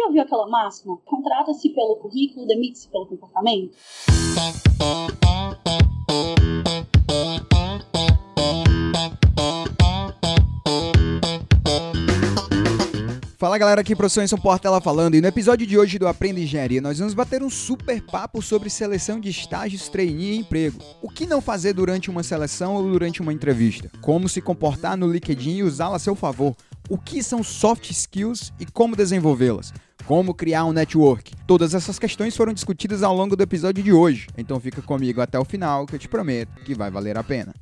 já ouviu aquela máxima? Contrata-se pelo currículo, demite-se pelo comportamento? Fala galera, aqui professor Enson Portela falando e no episódio de hoje do Aprenda Engenharia nós vamos bater um super papo sobre seleção de estágios, trainee e emprego. O que não fazer durante uma seleção ou durante uma entrevista? Como se comportar no LinkedIn e usá-la a seu favor? O que são soft skills e como desenvolvê-las? Como criar um network? Todas essas questões foram discutidas ao longo do episódio de hoje, então fica comigo até o final que eu te prometo que vai valer a pena.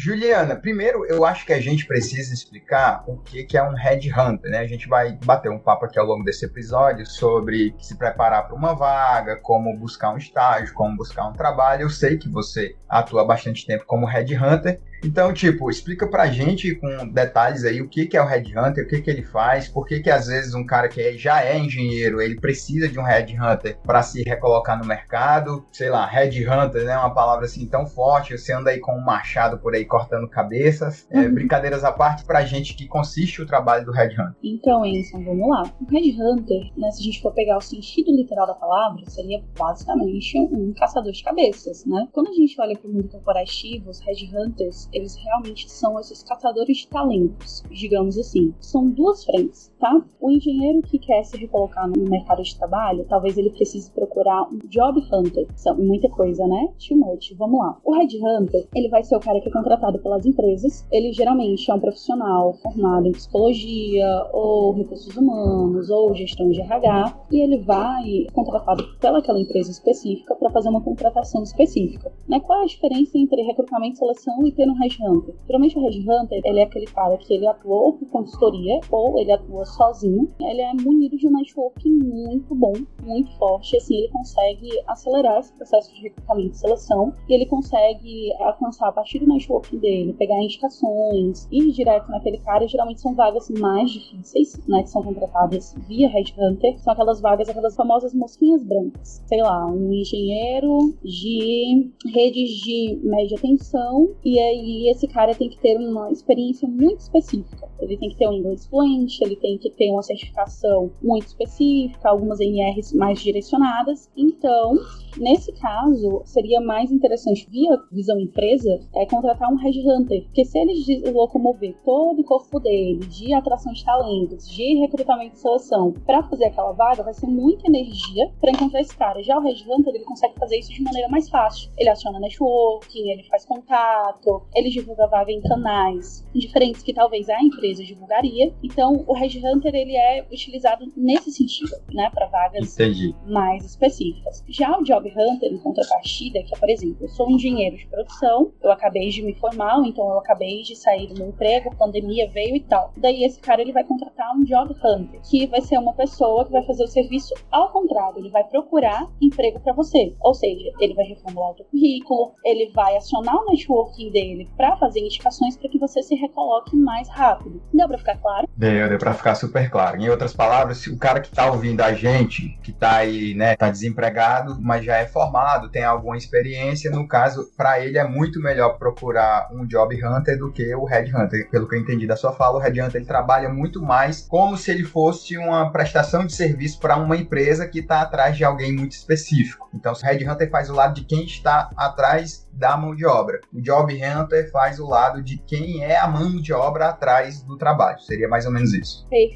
Juliana, primeiro eu acho que a gente precisa explicar o que, que é um headhunter, né? A gente vai bater um papo aqui ao longo desse episódio sobre se preparar para uma vaga, como buscar um estágio, como buscar um trabalho. Eu sei que você atua bastante tempo como headhunter, então, tipo, explica pra gente com detalhes aí o que, que é o Headhunter, o que, que ele faz, por que, que às vezes um cara que já é engenheiro, ele precisa de um Headhunter para se recolocar no mercado. Sei lá, Headhunter, né? Uma palavra assim tão forte, você anda aí com um machado por aí cortando cabeças. É, uhum. brincadeiras à parte pra gente que consiste o trabalho do Headhunter. Então, Enson, vamos lá. O Headhunter, né, se a gente for pegar o sentido literal da palavra, seria basicamente um caçador de cabeças, né? Quando a gente olha para o mundo corporativo, os Headhunters, eles realmente são esses caçadores de talentos, digamos assim. São duas frentes, tá? O engenheiro que quer se recolocar no mercado de trabalho, talvez ele precise procurar um job hunter. São muita coisa, né? Too much. Vamos lá. O headhunter, ele vai ser o cara que é contratado pelas empresas. Ele geralmente é um profissional formado em psicologia ou recursos humanos ou gestão de RH e ele vai contratado pelaquela empresa específica para fazer uma contratação específica. Né? Qual é a diferença entre recrutamento, seleção e ter um headhunter. Geralmente o headhunter, ele é aquele cara que ele atuou por consultoria ou ele atua sozinho. Ele é munido de um network muito bom, muito forte. Assim, ele consegue acelerar esse processo de recrutamento e seleção e ele consegue alcançar a partir do network dele, pegar indicações, ir direto naquele cara. Geralmente são vagas mais difíceis, né, que são contratadas via headhunter. São aquelas vagas, aquelas famosas mosquinhas brancas. Sei lá, um engenheiro de redes de média tensão e aí esse cara tem que ter uma experiência muito específica. Ele tem que ter um inglês fluente, ele tem que ter uma certificação muito específica, algumas NRs mais direcionadas. Então, nesse caso, seria mais interessante, via visão empresa, é contratar um headhunter, porque se ele locomover todo o corpo dele de atração de talentos, de recrutamento e seleção, para fazer aquela vaga, vai ser muita energia para encontrar esse cara. Já o headhunter, ele consegue fazer isso de maneira mais fácil. Ele aciona networking, ele faz contato, ele divulga vaga em canais diferentes que talvez a empresa divulgaria. Então, o Headhunter ele é utilizado nesse sentido, né, para vagas Entendi. mais específicas. Já o Job Hunter, em contrapartida, que é, por exemplo, eu sou um engenheiro de produção, eu acabei de me formar, então eu acabei de sair do meu emprego, pandemia veio e tal. Daí esse cara ele vai contratar um Job Hunter, que vai ser uma pessoa que vai fazer o serviço ao contrário, ele vai procurar emprego para você. Ou seja, ele vai reformular o teu currículo, ele vai acionar o networking dele para fazer indicações para que você se recoloque mais rápido. Deu para ficar claro? Deu, deu para ficar super claro. Em outras palavras, o cara que tá ouvindo a gente, que tá aí, né, tá desempregado, mas já é formado, tem alguma experiência, no caso, para ele é muito melhor procurar um job hunter do que o head hunter. Pelo que eu entendi da sua fala, o head hunter ele trabalha muito mais como se ele fosse uma prestação de serviço para uma empresa que está atrás de alguém muito específico. Então, o head hunter faz o lado de quem está atrás da mão de obra. O job hunter faz o lado de quem é a mão de obra atrás do trabalho. Seria mais ou menos isso. Perfeito,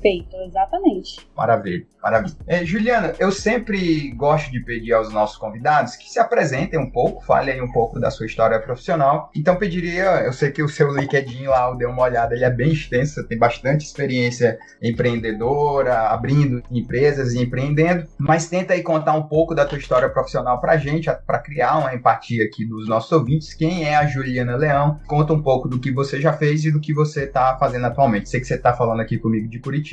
exatamente. Maravilha, maravilha. É, Juliana, eu sempre gosto de pedir aos nossos convidados que se apresentem um pouco, falem um pouco da sua história profissional. Então pediria, eu sei que o seu LinkedIn lá, eu dei uma olhada, ele é bem extenso, tem bastante experiência empreendedora, abrindo empresas e empreendendo, mas tenta aí contar um pouco da tua história profissional pra gente, para criar uma empatia aqui dos nossos ouvintes. Quem é a Juliana Leão? Conta um pouco do que você já fez e do que você está fazendo atualmente. Sei que você está falando aqui comigo de Curitiba,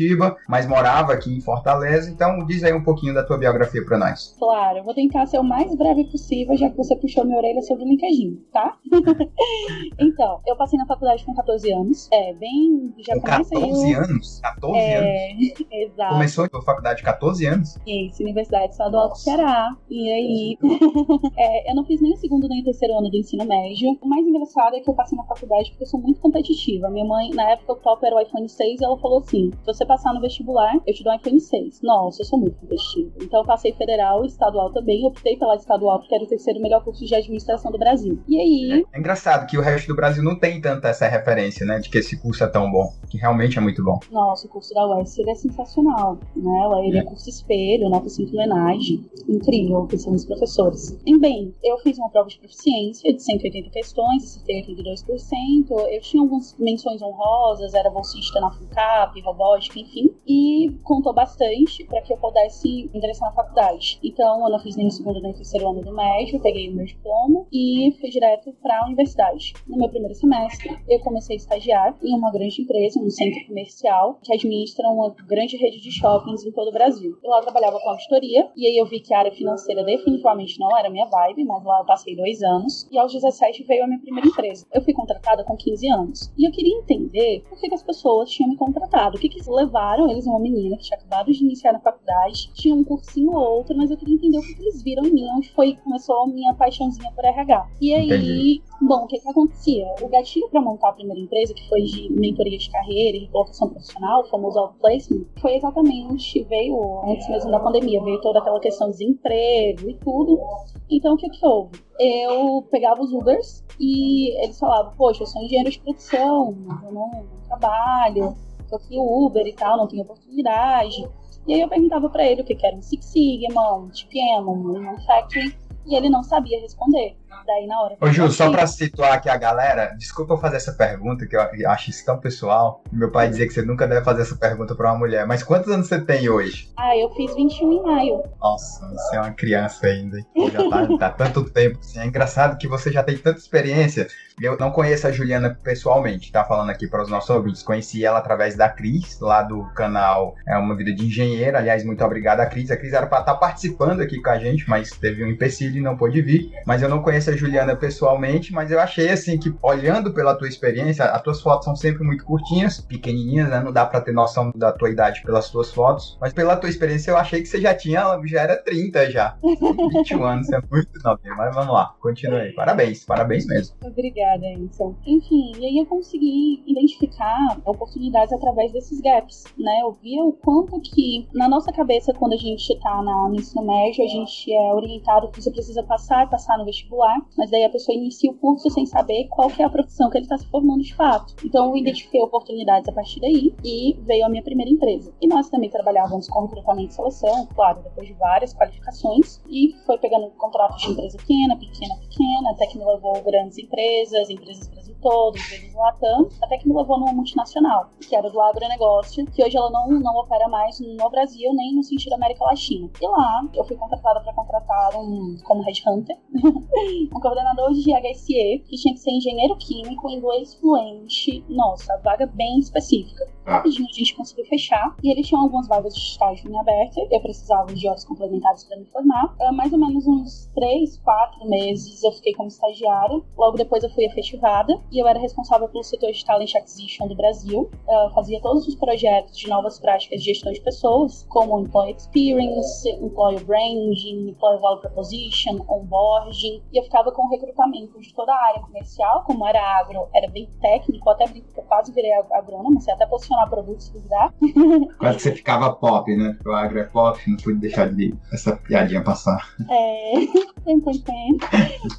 mas morava aqui em Fortaleza, então diz aí um pouquinho da tua biografia para nós. Claro, eu vou tentar ser o mais breve possível, já que você puxou minha orelha sobre o LinkedIn, tá? então, eu passei na faculdade com 14 anos, é, bem... Já com 14 aí o... anos? 14 é, anos? Exato. Começou a faculdade 14 anos? Isso, Universidade Estadual do Ceará. E aí, é, eu não fiz nem o segundo nem o terceiro ano do ensino médio. O mais engraçado é que eu passei na faculdade porque eu sou muito competitiva. Minha mãe, na época, o top era o iPhone 6 e ela falou assim: você passar no vestibular, eu te dou um iPhone 6. Nossa, eu sou muito competitiva. Então eu passei federal e estadual também. Optei pela estadual porque era o terceiro melhor curso de administração do Brasil. E aí. É, engraçado que o resto do Brasil não tem tanta essa referência, né? De que esse curso é tão bom. Que realmente é muito bom. Nossa, o curso da UES é sensacional. Né? Ele é, é curso espelho, nota 5 homenagem. Incrível, que são os professores. E bem, eu fiz uma prova de proficiência de 180 questões, acertei 82%. Eu tinha algumas menções honrosas, era bolsista na FUNCAP, robótica, enfim. E contou bastante para que eu pudesse ingressar na faculdade. Então, eu não fiz nem o segundo nem o terceiro ano do médio, peguei o meu diploma e fui direto para a universidade. No meu primeiro semestre, eu comecei a estagiar em uma grande empresa, um centro comercial, que administra uma grande rede de shoppings em todo o Brasil. Eu lá trabalhava com auditoria, e aí eu vi que a área financeira definitivamente não era minha vibe, mas lá eu passei dois anos, e aos 17 veio a minha primeira empresa. Eu fui contratada com 15 anos, e eu queria entender por que, que as pessoas tinham me contratado, o que, que levaram eles, uma menina que tinha acabado de iniciar na faculdade, tinha um cursinho ou outro, mas eu queria entender o que, que eles viram em mim, onde foi começou a minha paixãozinha por RH. E aí, Entendi. bom, o que, que acontecia? O gatilho para montar a primeira empresa, que foi de mentoria de carreira e colocação profissional, o famoso outplacement, foi exatamente, veio antes mesmo da pandemia, veio toda aquela questão de desemprego e tudo. Então, o que que houve? Eu pegava os Ubers e eles falavam, poxa, eu sou engenheiro de produção, eu não, não trabalho, tô aqui Uber e tal, não tenho oportunidade. E aí eu perguntava para ele o que era um Six Sigma, um TPM, um Manufacturing, e ele não sabia responder. Daí na hora. Ô, Ju, só pra situar aqui a galera, desculpa eu fazer essa pergunta, que eu acho isso tão pessoal. Meu pai dizia que você nunca deve fazer essa pergunta pra uma mulher. Mas quantos anos você tem hoje? Ah, eu fiz 21 em maio. Nossa, você é uma criança ainda. Já tá, tá tanto tempo. Assim. É engraçado que você já tem tanta experiência. Eu não conheço a Juliana pessoalmente, tá falando aqui para os nossos ouvintes. Conheci ela através da Cris, lá do canal É Uma Vida de Engenheiro. Aliás, muito obrigado a Cris. A Cris era para estar tá participando aqui com a gente, mas teve um empecilho e não pôde vir. Mas eu não conheço a Juliana pessoalmente, mas eu achei assim que, olhando pela tua experiência, as tuas fotos são sempre muito curtinhas, pequenininhas, né? Não dá para ter noção da tua idade pelas tuas fotos. Mas pela tua experiência, eu achei que você já tinha, já era 30 já. 21 anos, é muito novinho. Mas vamos lá, continue aí. Parabéns, parabéns mesmo. Obrigada, Enson. Enfim, e aí eu consegui identificar oportunidades através desses gaps, né? Eu via o quanto que, na nossa cabeça, quando a gente tá na, no ensino médio, a gente é orientado que você precisa passar, passar no vestibular, mas daí a pessoa inicia o curso sem saber qual que é a profissão que ele está se formando de fato. Então eu identifiquei oportunidades a partir daí e veio a minha primeira empresa. E nós também trabalhávamos com recrutamento e seleção, claro, depois de várias qualificações, e foi pegando contratos de empresa pequena, pequena, pequena, até que me levou grandes empresas, empresas Brasil todo, empresas Latam, até que me levou numa multinacional, que era do agronegócio, que hoje ela não, não opera mais no Brasil nem no sentido América Latina. E lá eu fui contratada para contratar um, como headhunter, um coordenador de HSE, que tinha que ser engenheiro químico, inglês fluente. Nossa, vaga bem específica. Ah. Rapidinho a gente conseguiu fechar. E eles tinham algumas vagas de estágio em aberta. Eu precisava de horas complementares para me formar. Uh, mais ou menos uns 3, 4 meses eu fiquei como estagiária. Logo depois eu fui efetivada. E eu era responsável pelo setor de Talent Acquisition do Brasil. Uh, fazia todos os projetos de novas práticas de gestão de pessoas, como Employee Experience, Employer Branding, Employer Value Proposition, Onboarding. E eu ficava com o recrutamento de toda a área comercial. Como era agro, era bem técnico. Até brinco que eu quase virei agrônoma. Você até posicionar produtos se duvidar. Quase que você ficava pop, né? O agro é pop, não pude deixar de essa piadinha passar. É, tem, tem, tem.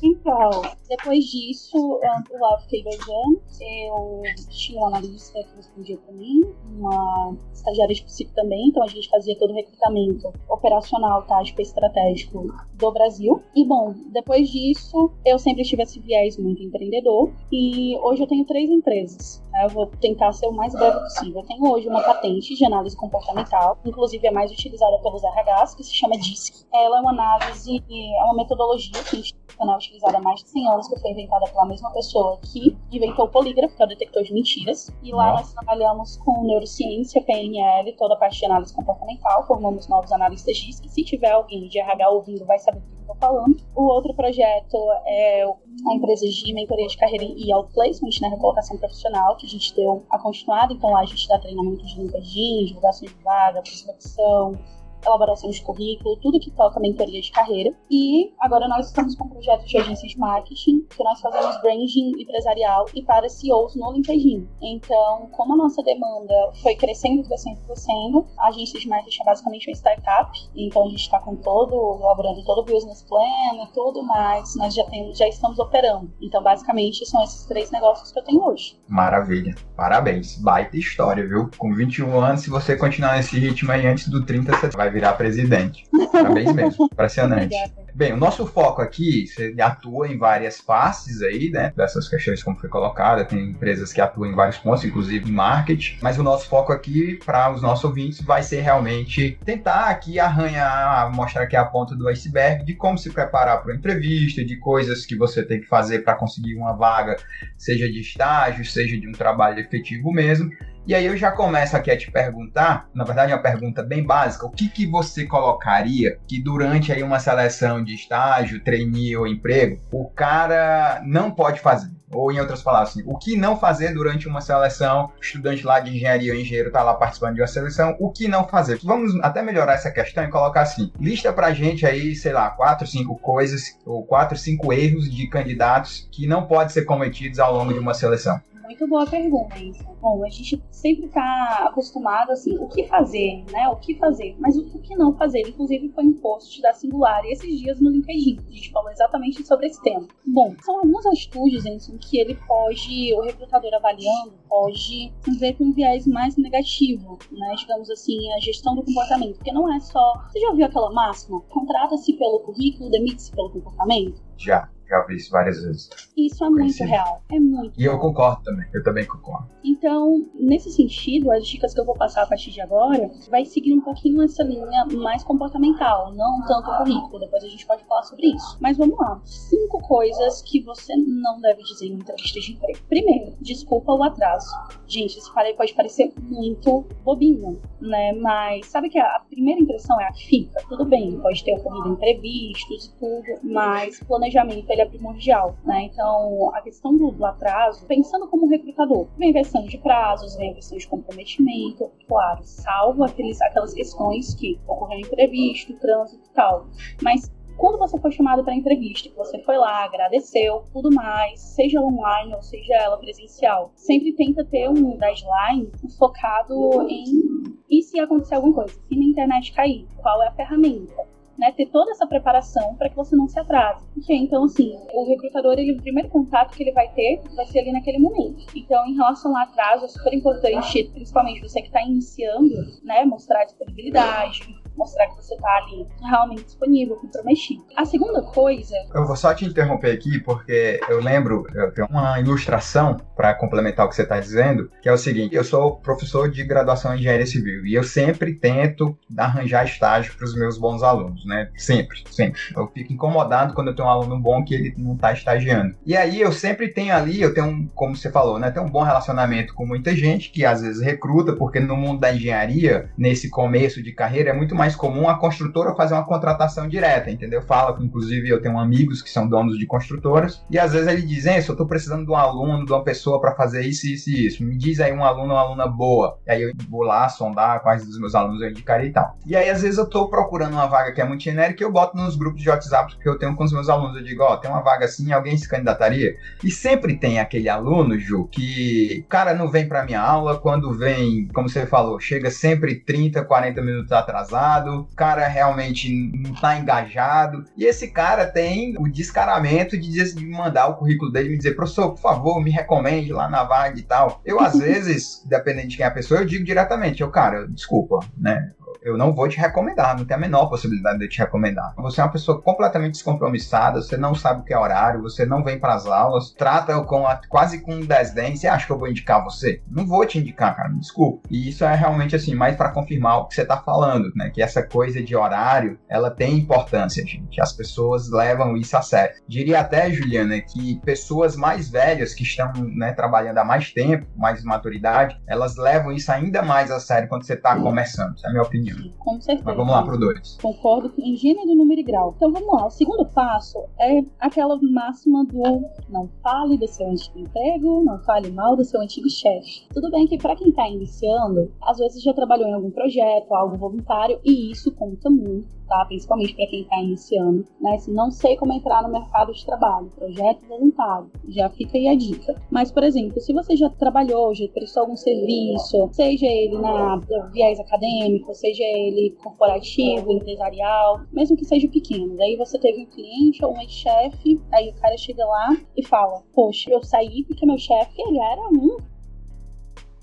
Então, depois disso, eu lá fiquei dois anos. Eu tinha um analista que respondia pra mim, uma estagiária específica também, então a gente fazia todo o recrutamento operacional, tático e estratégico do Brasil. E bom, depois disso, eu sempre tive esse viés muito empreendedor e hoje eu tenho três empresas. Eu vou tentar ser o mais breve possível. Eu tenho hoje uma patente de análise comportamental, inclusive é mais utilizada pelos RHs, que se chama DISC. Ela é uma análise, é uma metodologia institucional utilizada há mais de 100 anos, que foi inventada pela mesma pessoa que inventou o polígrafo, que é o detector de mentiras. E lá nós trabalhamos com neurociência, PNL, toda a parte de análise comportamental, formamos novos analistas DISC. Se tiver alguém de RH ouvindo, vai saber do que estou falando. O outro projeto é a empresa de mentoria de carreira e outplacement, né, recolocação profissional, que a gente deu a continuada. Então lá a gente dá treinamento de LinkedIn, divulgação de vaga, prospecção, elaboração de currículo, tudo que toca mentoria de carreira. E agora nós estamos com um projeto de agência de marketing, que nós fazemos branding empresarial e para CEOs no LinkedIn. Então, como a nossa demanda foi crescendo, crescendo, crescendo, a agência de marketing é basicamente uma startup, então a gente está com todo, elaborando todo o business plan, tudo mais, nós já, temos, já estamos operando. Então, basicamente, são esses três negócios que eu tenho hoje. Maravilha. Parabéns. Baita história, viu? Com 21 anos, se você continuar nesse ritmo aí antes do 30, você vai virar presidente. Parabéns mesmo, impressionante. Bem, o nosso foco aqui, você atua em várias faces aí, né, dessas questões como foi colocada, tem empresas que atuam em vários pontos, inclusive em marketing, mas o nosso foco aqui para os nossos ouvintes vai ser realmente tentar aqui arranhar, mostrar aqui a ponta do iceberg de como se preparar para uma entrevista, de coisas que você tem que fazer para conseguir uma vaga, seja de estágio, seja de um trabalho efetivo mesmo, e aí eu já começo aqui a te perguntar, na verdade é uma pergunta bem básica, o que, que você colocaria que durante aí uma seleção de estágio, trainee ou emprego, o cara não pode fazer? Ou em outras palavras, assim, o que não fazer durante uma seleção, estudante lá de engenharia ou engenheiro está lá participando de uma seleção, o que não fazer? Vamos até melhorar essa questão e colocar assim, lista pra gente aí, sei lá, quatro, cinco coisas, ou quatro, cinco erros de candidatos que não podem ser cometidos ao longo de uma seleção. Muito boa pergunta, isso. Bom, a gente sempre está acostumado assim, o que fazer, né? O que fazer, mas o que não fazer. Inclusive foi um post da Singular esses dias no LinkedIn. A gente falou exatamente sobre esse tema. Bom, são algumas atitudes em que ele pode, o recrutador avaliando, pode ver com um viés mais negativo, né? Digamos assim, a gestão do comportamento. Porque não é só. Você já ouviu aquela máxima? Contrata-se pelo currículo, demite-se pelo comportamento? Já já vi isso várias vezes. Isso é muito real. É muito. E real. eu concordo também. Eu também concordo. Então, nesse sentido, as dicas que eu vou passar a partir de agora vai seguir um pouquinho essa linha mais comportamental, não tanto o currículo. Depois a gente pode falar sobre isso. Mas vamos lá. Cinco coisas que você não deve dizer em entrevista de emprego. Primeiro, desculpa o atraso. Gente, esse pode parecer muito bobinho, né? Mas sabe que a primeira impressão é a que fica. Tudo bem, pode ter ocorrido imprevistos e tudo, mas planejamento ele é primordial, né? Então, a questão do, do atraso, pensando como recrutador, vem a questão de prazos, vem a questão de comprometimento, claro, salvo aqueles, aquelas questões que ocorreram imprevisto, trânsito e tal. Mas quando você foi chamado para entrevista, que você foi lá, agradeceu, tudo mais, seja online ou seja ela presencial, sempre tenta ter um deadline focado em e se acontecer alguma coisa, se na internet cair, qual é a ferramenta? Né, ter toda essa preparação para que você não se atrase. Então, assim, o recrutador, ele, o primeiro contato que ele vai ter vai ser ali naquele momento. Então, em relação ao atraso, é super importante, principalmente você que está iniciando, né, mostrar disponibilidade, mostrar que você está ali realmente disponível, comprometido. A segunda coisa. Eu vou só te interromper aqui, porque eu lembro, eu tenho uma ilustração para complementar o que você está dizendo, que é o seguinte: eu sou professor de graduação em engenharia civil e eu sempre tento arranjar estágio para os meus bons alunos, né? Sempre, sempre. Eu fico incomodado quando eu tenho um aluno bom que ele não está estagiando. E aí eu sempre tenho ali, eu tenho, como você falou, né? Tenho um bom relacionamento com muita gente que às vezes recruta, porque no mundo da engenharia, nesse começo de carreira, é muito mais mais comum a construtora fazer uma contratação direta, entendeu? Fala inclusive, eu tenho amigos que são donos de construtoras, e às vezes ele diz, eu tô precisando de um aluno, de uma pessoa para fazer isso, isso e isso. Me diz aí um aluno, uma aluna boa. E aí eu vou lá sondar quais dos meus alunos eu indicaria e tal. E aí, às vezes, eu tô procurando uma vaga que é muito genérica e eu boto nos grupos de WhatsApp que eu tenho com os meus alunos. Eu digo, ó, oh, tem uma vaga assim, alguém se candidataria? E sempre tem aquele aluno, Ju, que o cara não vem pra minha aula, quando vem, como você falou, chega sempre 30, 40 minutos atrasado o cara realmente não tá engajado. E esse cara tem o descaramento de, de mandar o currículo dele e me dizer, professor, por favor, me recomende lá na vaga e tal. Eu, às vezes, dependendo de quem é a pessoa, eu digo diretamente, eu, cara, desculpa, né? Eu não vou te recomendar, não tem a menor possibilidade de te recomendar. Você é uma pessoa completamente descompromissada, você não sabe o que é horário, você não vem para as aulas, trata com a, quase com desdém. Você acha que eu vou indicar você? Não vou te indicar, cara, me desculpa. E isso é realmente assim, mais para confirmar o que você está falando, né? Que essa coisa de horário, ela tem importância, gente. As pessoas levam isso a sério. Diria até, Juliana, que pessoas mais velhas que estão né, trabalhando há mais tempo, mais maturidade, elas levam isso ainda mais a sério quando você está começando. Essa é a minha opinião Com certeza. Mas vamos lá pro 2. Concordo com em gênero, número e grau. Então vamos lá. O segundo passo é aquela máxima do não fale do seu antigo emprego, não fale mal do seu antigo chefe. Tudo bem que para quem está iniciando, às vezes já trabalhou em algum projeto, algo voluntário, e isso conta muito, tá? Principalmente para quem está iniciando, né? Se não sei como entrar no mercado de trabalho, projeto voluntário, já fica aí a dica. Mas, por exemplo, se você já trabalhou, já prestou algum serviço, seja ele na viés acadêmico, seja ele corporativo, empresarial, mesmo que seja pequeno, aí você teve um cliente ou um ex-chefe, aí o cara chega lá e fala: Poxa, eu saí porque meu chefe era um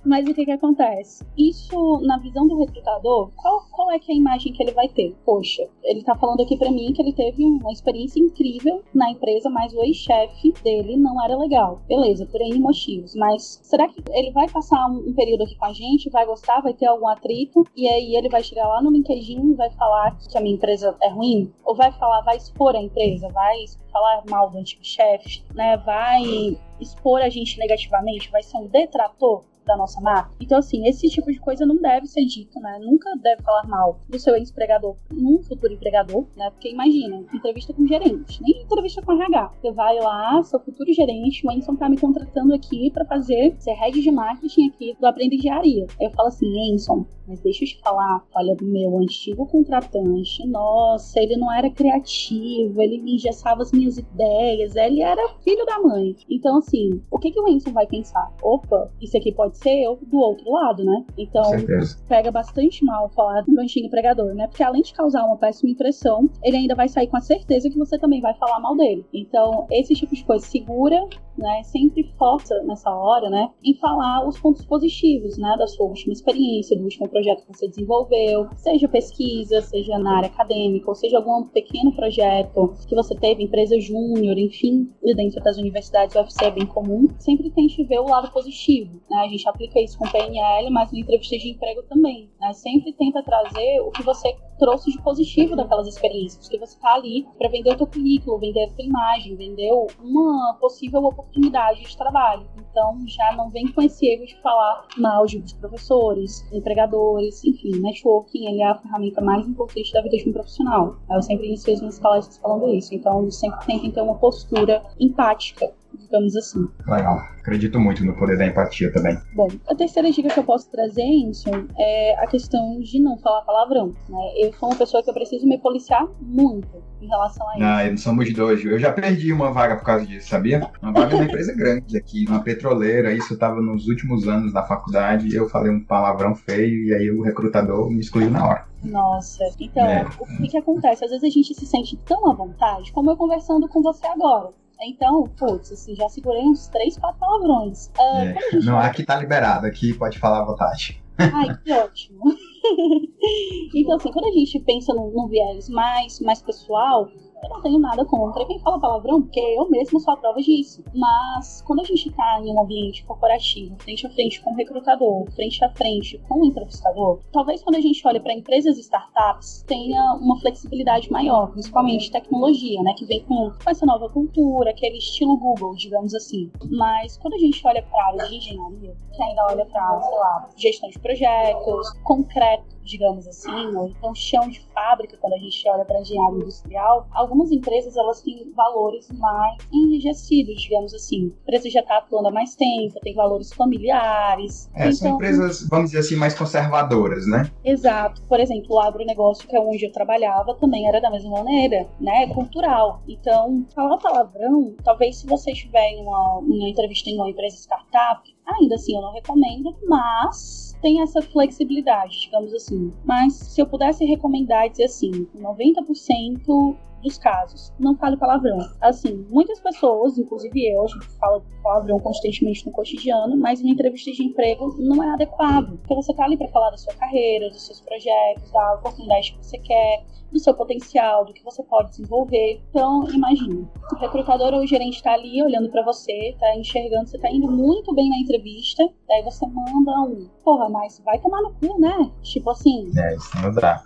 mas o que que acontece? Isso, na visão do recrutador, qual, qual é que é a imagem que ele vai ter? Poxa, ele tá falando aqui para mim que ele teve uma experiência incrível na empresa, mas o ex-chefe dele não era legal. Beleza, por motivos. Mas será que ele vai passar um, um, período aqui com a gente, vai gostar, vai ter algum atrito, e aí ele vai chegar lá no LinkedIn e vai falar que a minha empresa é ruim? Ou vai falar, vai expor a empresa, vai falar mal do antigo chefe, né? Vai expor a gente negativamente, vai ser um detrator? Da nossa marca. Então, assim, esse tipo de coisa não deve ser dito, né? Nunca deve falar mal do seu ex-empregador num futuro empregador, né? Porque imagina, entrevista com gerente, nem entrevista com RH. Você vai lá, seu futuro gerente, o Enson tá me contratando aqui para fazer ser head de marketing aqui do Aprenda Engenharia. Eu falo assim, Enson, mas deixa eu te falar, olha, meu antigo contratante, nossa, ele não era criativo, ele me engessava as minhas ideias, ele era filho da mãe. Então, assim, o que, que o Enson vai pensar? Opa, isso aqui pode ser eu do outro lado, né? Então, pega bastante mal falar do antigo empregador, né? Porque além de causar uma péssima impressão, ele ainda vai sair com a certeza que você também vai falar mal dele. Então, esse tipo de coisa segura, né? Sempre força nessa hora, né? Em falar os pontos positivos, né? Da sua última experiência, do último projeto que você desenvolveu, seja pesquisa, seja na área acadêmica, ou seja algum pequeno projeto que você teve, empresa júnior, enfim, e dentro das universidades UFC é bem comum, sempre tente ver o lado positivo, né? A gente aplica isso com PNL, mas na entrevista de emprego também, né? Sempre tenta trazer o que você trouxe de positivo daquelas experiências, porque você está ali para vender o teu currículo, vender a tua imagem, vender uma possível oportunidade de trabalho. Então já não vem com esse erro de falar mal de professores, empregadores, enfim, networking ele é a ferramenta mais importante da vida de um profissional. Eu sempre inicio as minhas palestras falando isso, então sempre tentem ter uma postura empática digamos assim. Legal. Acredito muito no poder da empatia também. Bom, a terceira dica que eu posso trazer, Enson, é a questão de não falar palavrão. Né? Eu sou uma pessoa que eu preciso me policiar muito em relação a isso. Ah, somos dois. Eu já perdi uma vaga por causa disso, sabia? Uma vaga numa empresa grande aqui, uma petroleira. Isso estava nos últimos anos da faculdade. Eu falei um palavrão feio e aí o recrutador me excluiu na hora. Nossa, então, é. o que, que acontece? Às vezes a gente se sente tão à vontade, como eu conversando com você agora. Então, putz, assim, já segurei uns três, quatro palavrões. Uh, é. Não, aqui tá liberado, aqui pode falar à vontade. Ai, que ótimo. então, assim, quando a gente pensa num, num viés mais, mais pessoal, eu não tenho nada contra quem fala palavrão, porque eu mesmo sou a prova disso. Mas quando a gente está em um ambiente corporativo, frente a frente com o recrutador, frente a frente com o entrevistador, talvez quando a gente olha para empresas e startups, tenha uma flexibilidade maior, principalmente tecnologia, né? Que vem com essa nova cultura, aquele estilo Google, digamos assim. Mas quando a gente olha para a área de engenharia, que ainda olha para, sei lá, gestão de projetos, concreto, digamos assim, ou então chão de fábrica, quando a gente olha para a engenharia industrial, algumas empresas elas têm valores mais enrijecidos, digamos assim. A empresa já está atuando há mais tempo, tem valores familiares. É, então, são empresas, vamos dizer assim, mais conservadoras, né? Exato. Por exemplo, o agronegócio, que é onde eu trabalhava, também era da mesma maneira, né? É cultural. Então, falar palavrão, talvez se você estiver em uma, uma entrevista em uma empresa startup, ainda assim eu não recomendo, mas tem essa flexibilidade, digamos assim. Mas se eu pudesse recomendar dizer assim, 90% dos casos. Não fale palavrão. Assim, muitas pessoas, inclusive eu, a gente fala palavrão constantemente no cotidiano, mas em entrevista de emprego não é adequado. Porque você tá ali para falar da sua carreira, dos seus projetos, da oportunidade que você quer, do seu potencial, do que você pode desenvolver. Então, imagine, o recrutador ou o gerente está ali olhando para você, tá enxergando, você tá indo muito bem na entrevista, daí você manda um, porra, mas vai tomar no cu, né? Tipo assim. É, isso não dá.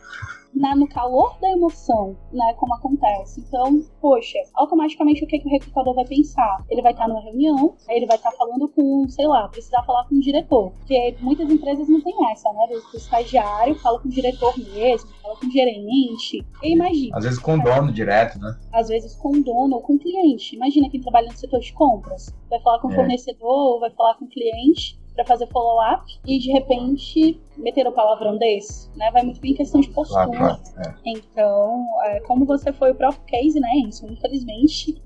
Na, no calor da emoção, né, como acontece. Então, poxa, automaticamente o que, que o recrutador vai pensar? Ele vai estar numa reunião, aí ele vai estar falando com, sei lá, precisar falar com o diretor. Porque muitas empresas não tem essa, né? O estagiário fala com o diretor mesmo, fala com o gerente. E imagina. Às vezes com o dono direto, né? Às vezes com o dono ou com o cliente. Imagina quem trabalha no setor de compras. Vai falar com o é. fornecedor, vai falar com o cliente para fazer follow-up e de repente meter o palavrão desse, né? Vai muito bem em questão de postura. Claro, claro, é. Então, é, como você foi o próprio case, né, isso, infelizmente.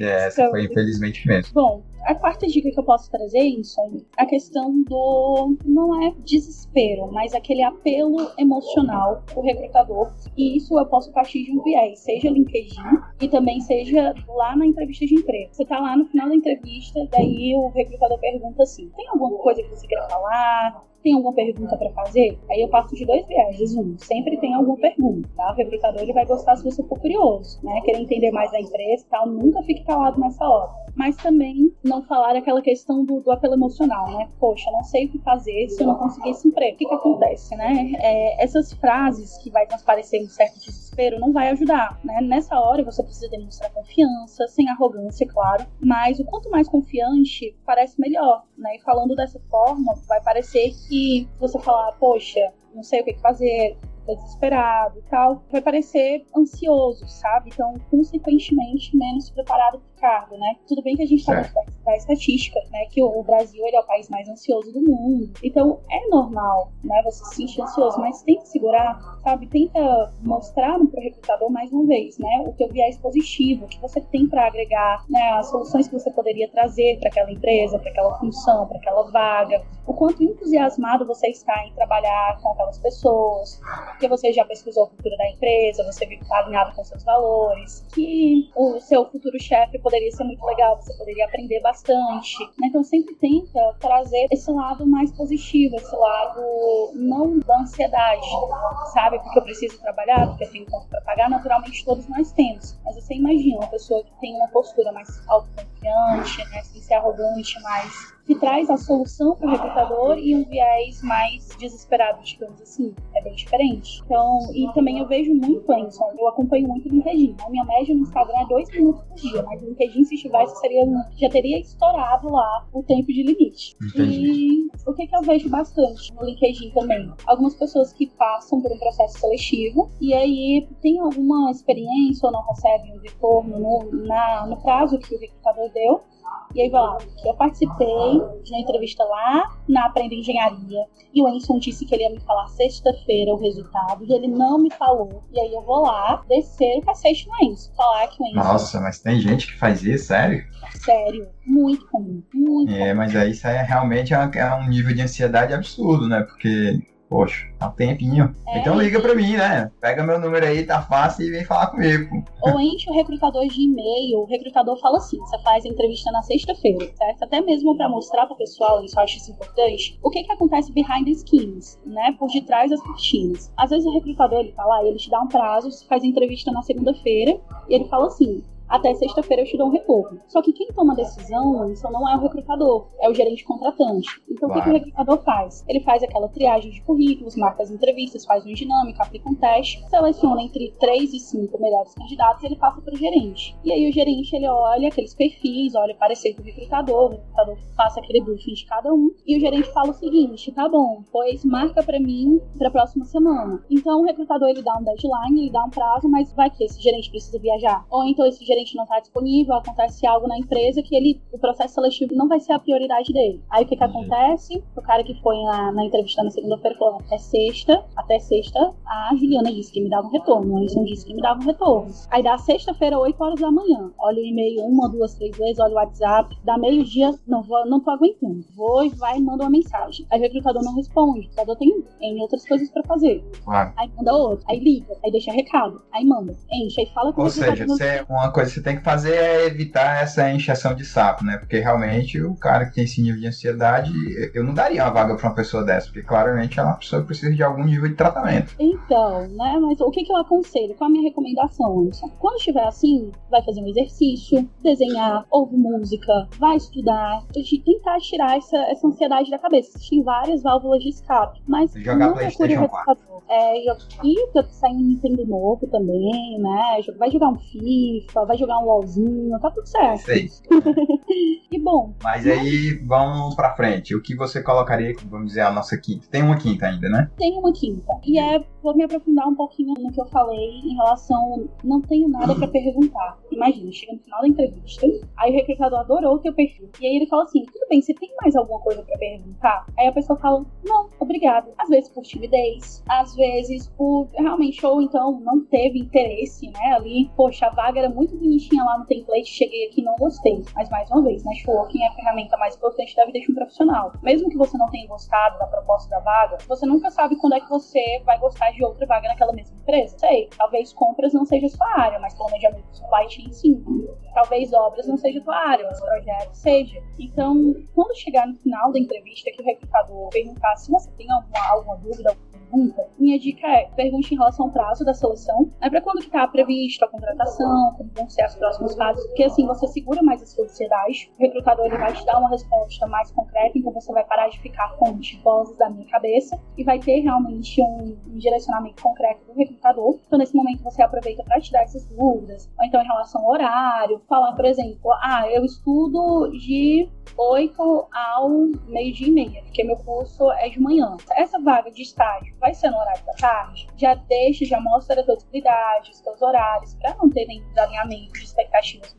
É, essa então, foi infelizmente mesmo. Bom, a quarta dica que eu posso trazer, Inson, a questão do não é desespero, mas aquele apelo emocional pro recrutador. E isso eu posso partir de um viés, seja LinkedIn e também seja lá na entrevista de emprego. Você tá lá no final da entrevista, daí o recrutador pergunta assim: tem alguma coisa que você queira falar? Tem alguma pergunta para fazer? Aí eu passo de dois viagens. Um, sempre tem alguma pergunta, tá? O recrutador ele vai gostar se você for curioso, né? Querer entender mais da empresa e tal. Nunca fique calado nessa hora. Mas também não falar aquela questão do, do apelo emocional, né? Poxa, não sei o que fazer se eu não conseguir esse emprego. O que, que acontece, né? É, essas frases que vai transparecer um certo desespero não vai ajudar, né? Nessa hora você precisa demonstrar confiança, sem arrogância, claro. Mas o quanto mais confiante, parece melhor, né? E falando dessa forma, vai parecer que que você falar, poxa, não sei o que fazer, desesperado e tal, vai parecer ansioso, sabe? Então, consequentemente, menos preparado cargo, né? Tudo bem que a gente está da, estatística, né? Que o, Brasil ele é o país mais ansioso do mundo. Então, é normal, né? Você se sentir ansioso, mas que segurar, sabe? Tenta mostrar para o recrutador mais uma vez, né? O teu viés positivo, o que você tem para agregar, né? As soluções que você poderia trazer para aquela empresa, para aquela função, para aquela vaga. O quanto entusiasmado você está em trabalhar com aquelas pessoas, porque você já pesquisou a cultura da empresa, você viu que está alinhado com seus valores, que o seu futuro chefe poderia ser muito legal, você poderia aprender bastante. Né? Então sempre tenta trazer esse lado mais positivo, esse lado não da ansiedade, sabe? Porque eu preciso trabalhar, porque eu tenho conta para pagar, naturalmente todos nós temos. Mas você imagina uma pessoa que tem uma postura mais autoconfiante, né? sem ser arrogante, mais que traz a solução para o recrutador e um viés mais desesperado, digamos assim. É bem diferente. Então, e também eu vejo muito, Enson, eu acompanho muito o LinkedIn. A minha média no Instagram é dois minutos por dia, mas o LinkedIn, se estivesse, seria, já teria estourado lá o tempo de limite. Entendi. E o que, que eu vejo bastante no LinkedIn também? Algumas pessoas que passam por um processo seletivo e aí tem alguma experiência ou não recebem um retorno no, na, no prazo que o recrutador deu e aí vai lá, que eu participei de uma entrevista lá na Aprenda Engenharia. E o Enson disse que ele ia me falar sexta-feira o resultado. E ele não me falou. E aí eu vou lá descer o cacete no Enson. Falar que o Enson. Nossa, mas tem gente que faz isso, sério? Sério, muito comum. Muito é, comum. mas aí isso aí é realmente é, é um nível de ansiedade absurdo, né? Porque Poxa, tá um tempinho. É, então liga pra mim, né? Pega meu número aí, tá fácil e vem falar comigo. Ou enche o recrutador de e-mail. O recrutador fala assim: você faz a entrevista na sexta-feira, certo? Até mesmo para mostrar pro pessoal, isso eu acho isso importante, o que que acontece behind the skins, né? Por detrás das cortinas. Às vezes o recrutador, ele tá lá, ele te dá um prazo, você faz a entrevista na segunda-feira e ele fala assim: até sexta-feira eu te dou um retorno. Só que quem toma a decisão, isso não é o recrutador, é o gerente contratante. Então claro. o que, que, o recrutador faz? Ele faz aquela triagem de currículos, marca as entrevistas, faz uma dinâmica, aplica um teste, seleciona entre três e cinco melhores candidatos e ele passa para o gerente. E aí o gerente ele olha aqueles perfis, olha o parecer do recrutador, o recrutador passa aquele briefing de cada um e o gerente fala o seguinte: tá bom, pois marca para mim para a próxima semana. Então o recrutador ele dá um deadline, ele dá um prazo, mas vai que esse gerente precisa viajar. Ou então esse gerente não está disponível, acontece algo na empresa que ele, o processo seletivo não vai ser a prioridade dele. Aí o que, que acontece? O cara que foi na, na entrevista na segunda-feira falou: até sexta, até sexta, a Juliana disse que me dava um retorno, o Anderson disse que me dava um retorno. Aí dá sexta-feira, 8 horas da manhã. Olha o e-mail uma, duas, três vezes, olha o WhatsApp, dá meio-dia, não, vou, não tô aguentando. Vou e vai e manda uma mensagem. Aí o recrutador não responde, o recrutador tem, tem outras coisas pra fazer. Claro. Aí manda outro, aí liga, aí deixa recado, aí manda, enche, aí fala com Ou seja, se é uma coisa coisa que você tem que fazer é evitar essa encheção de sapo, né? Porque realmente o cara que tem esse nível de ansiedade, eu não daria uma vaga para uma pessoa dessa, porque claramente ela é uma pessoa que precisa de algum nível de tratamento. Então, né? Mas o que, que eu aconselho? Qual a minha recomendação? Quando estiver assim, vai fazer um exercício, desenhar, ouvir música, vai estudar, tentar tirar essa, essa ansiedade da cabeça. Existem várias válvulas de escape, mas Jogar não procure o. É, e sair um Nintendo novo também, né? Vai jogar um FIFA, vai jogar um LOLzinho, tá tudo certo. Sei. e bom. Mas aí, vamos pra frente. O que você colocaria, vamos dizer, a nossa quinta? Tem uma quinta ainda, né? Tem uma quinta. E é, vou me aprofundar um pouquinho no que eu falei em relação, não tenho nada pra perguntar. Imagina, chega no final da entrevista, aí o recrutador adorou o teu perfil. E aí ele fala assim: tudo bem, você tem mais alguma coisa pra perguntar? Aí a pessoa fala: não, obrigado. Às vezes por timidez, às vezes por realmente, ou então não teve interesse, né? Ali, poxa, a vaga era muito bonitinha lá no template, cheguei aqui e não gostei. Mas mais uma vez, networking é a ferramenta mais importante da vida de um profissional. Mesmo que você não tenha gostado da proposta da vaga, você nunca sabe quando é que você vai gostar de outra vaga naquela mesma empresa. Sei, talvez compras não seja sua área, mas planejamento supply chain sim. Talvez obras não seja tua área, mas projeto seja. Então, quando chegar no final da entrevista que o recrutador perguntar se você tem alguma, alguma dúvida, pergunta, minha dica é pergunte em relação ao prazo da seleção. É para quando que está previsto a contratação, como vão ser as próximas fases, porque assim você segura mais a sua ansiedade. O recrutador ele vai te dar uma resposta mais concreta, então você vai parar de ficar com vozes da minha cabeça e vai ter realmente um, um direcionamento concreto do recrutador. Então nesse momento você aproveita para tirar essas dúvidas, ou então em relação ao horário, falar, por exemplo, ah, eu estudo de 8 ao meio-dia e meia, porque meu curso é de manhã. Essa vaga de estágio vai ser no horário da tarde? Já deixa, já mostra as tuas habilidades, teus horários, para não ter nenhum desalinhamento de expectativas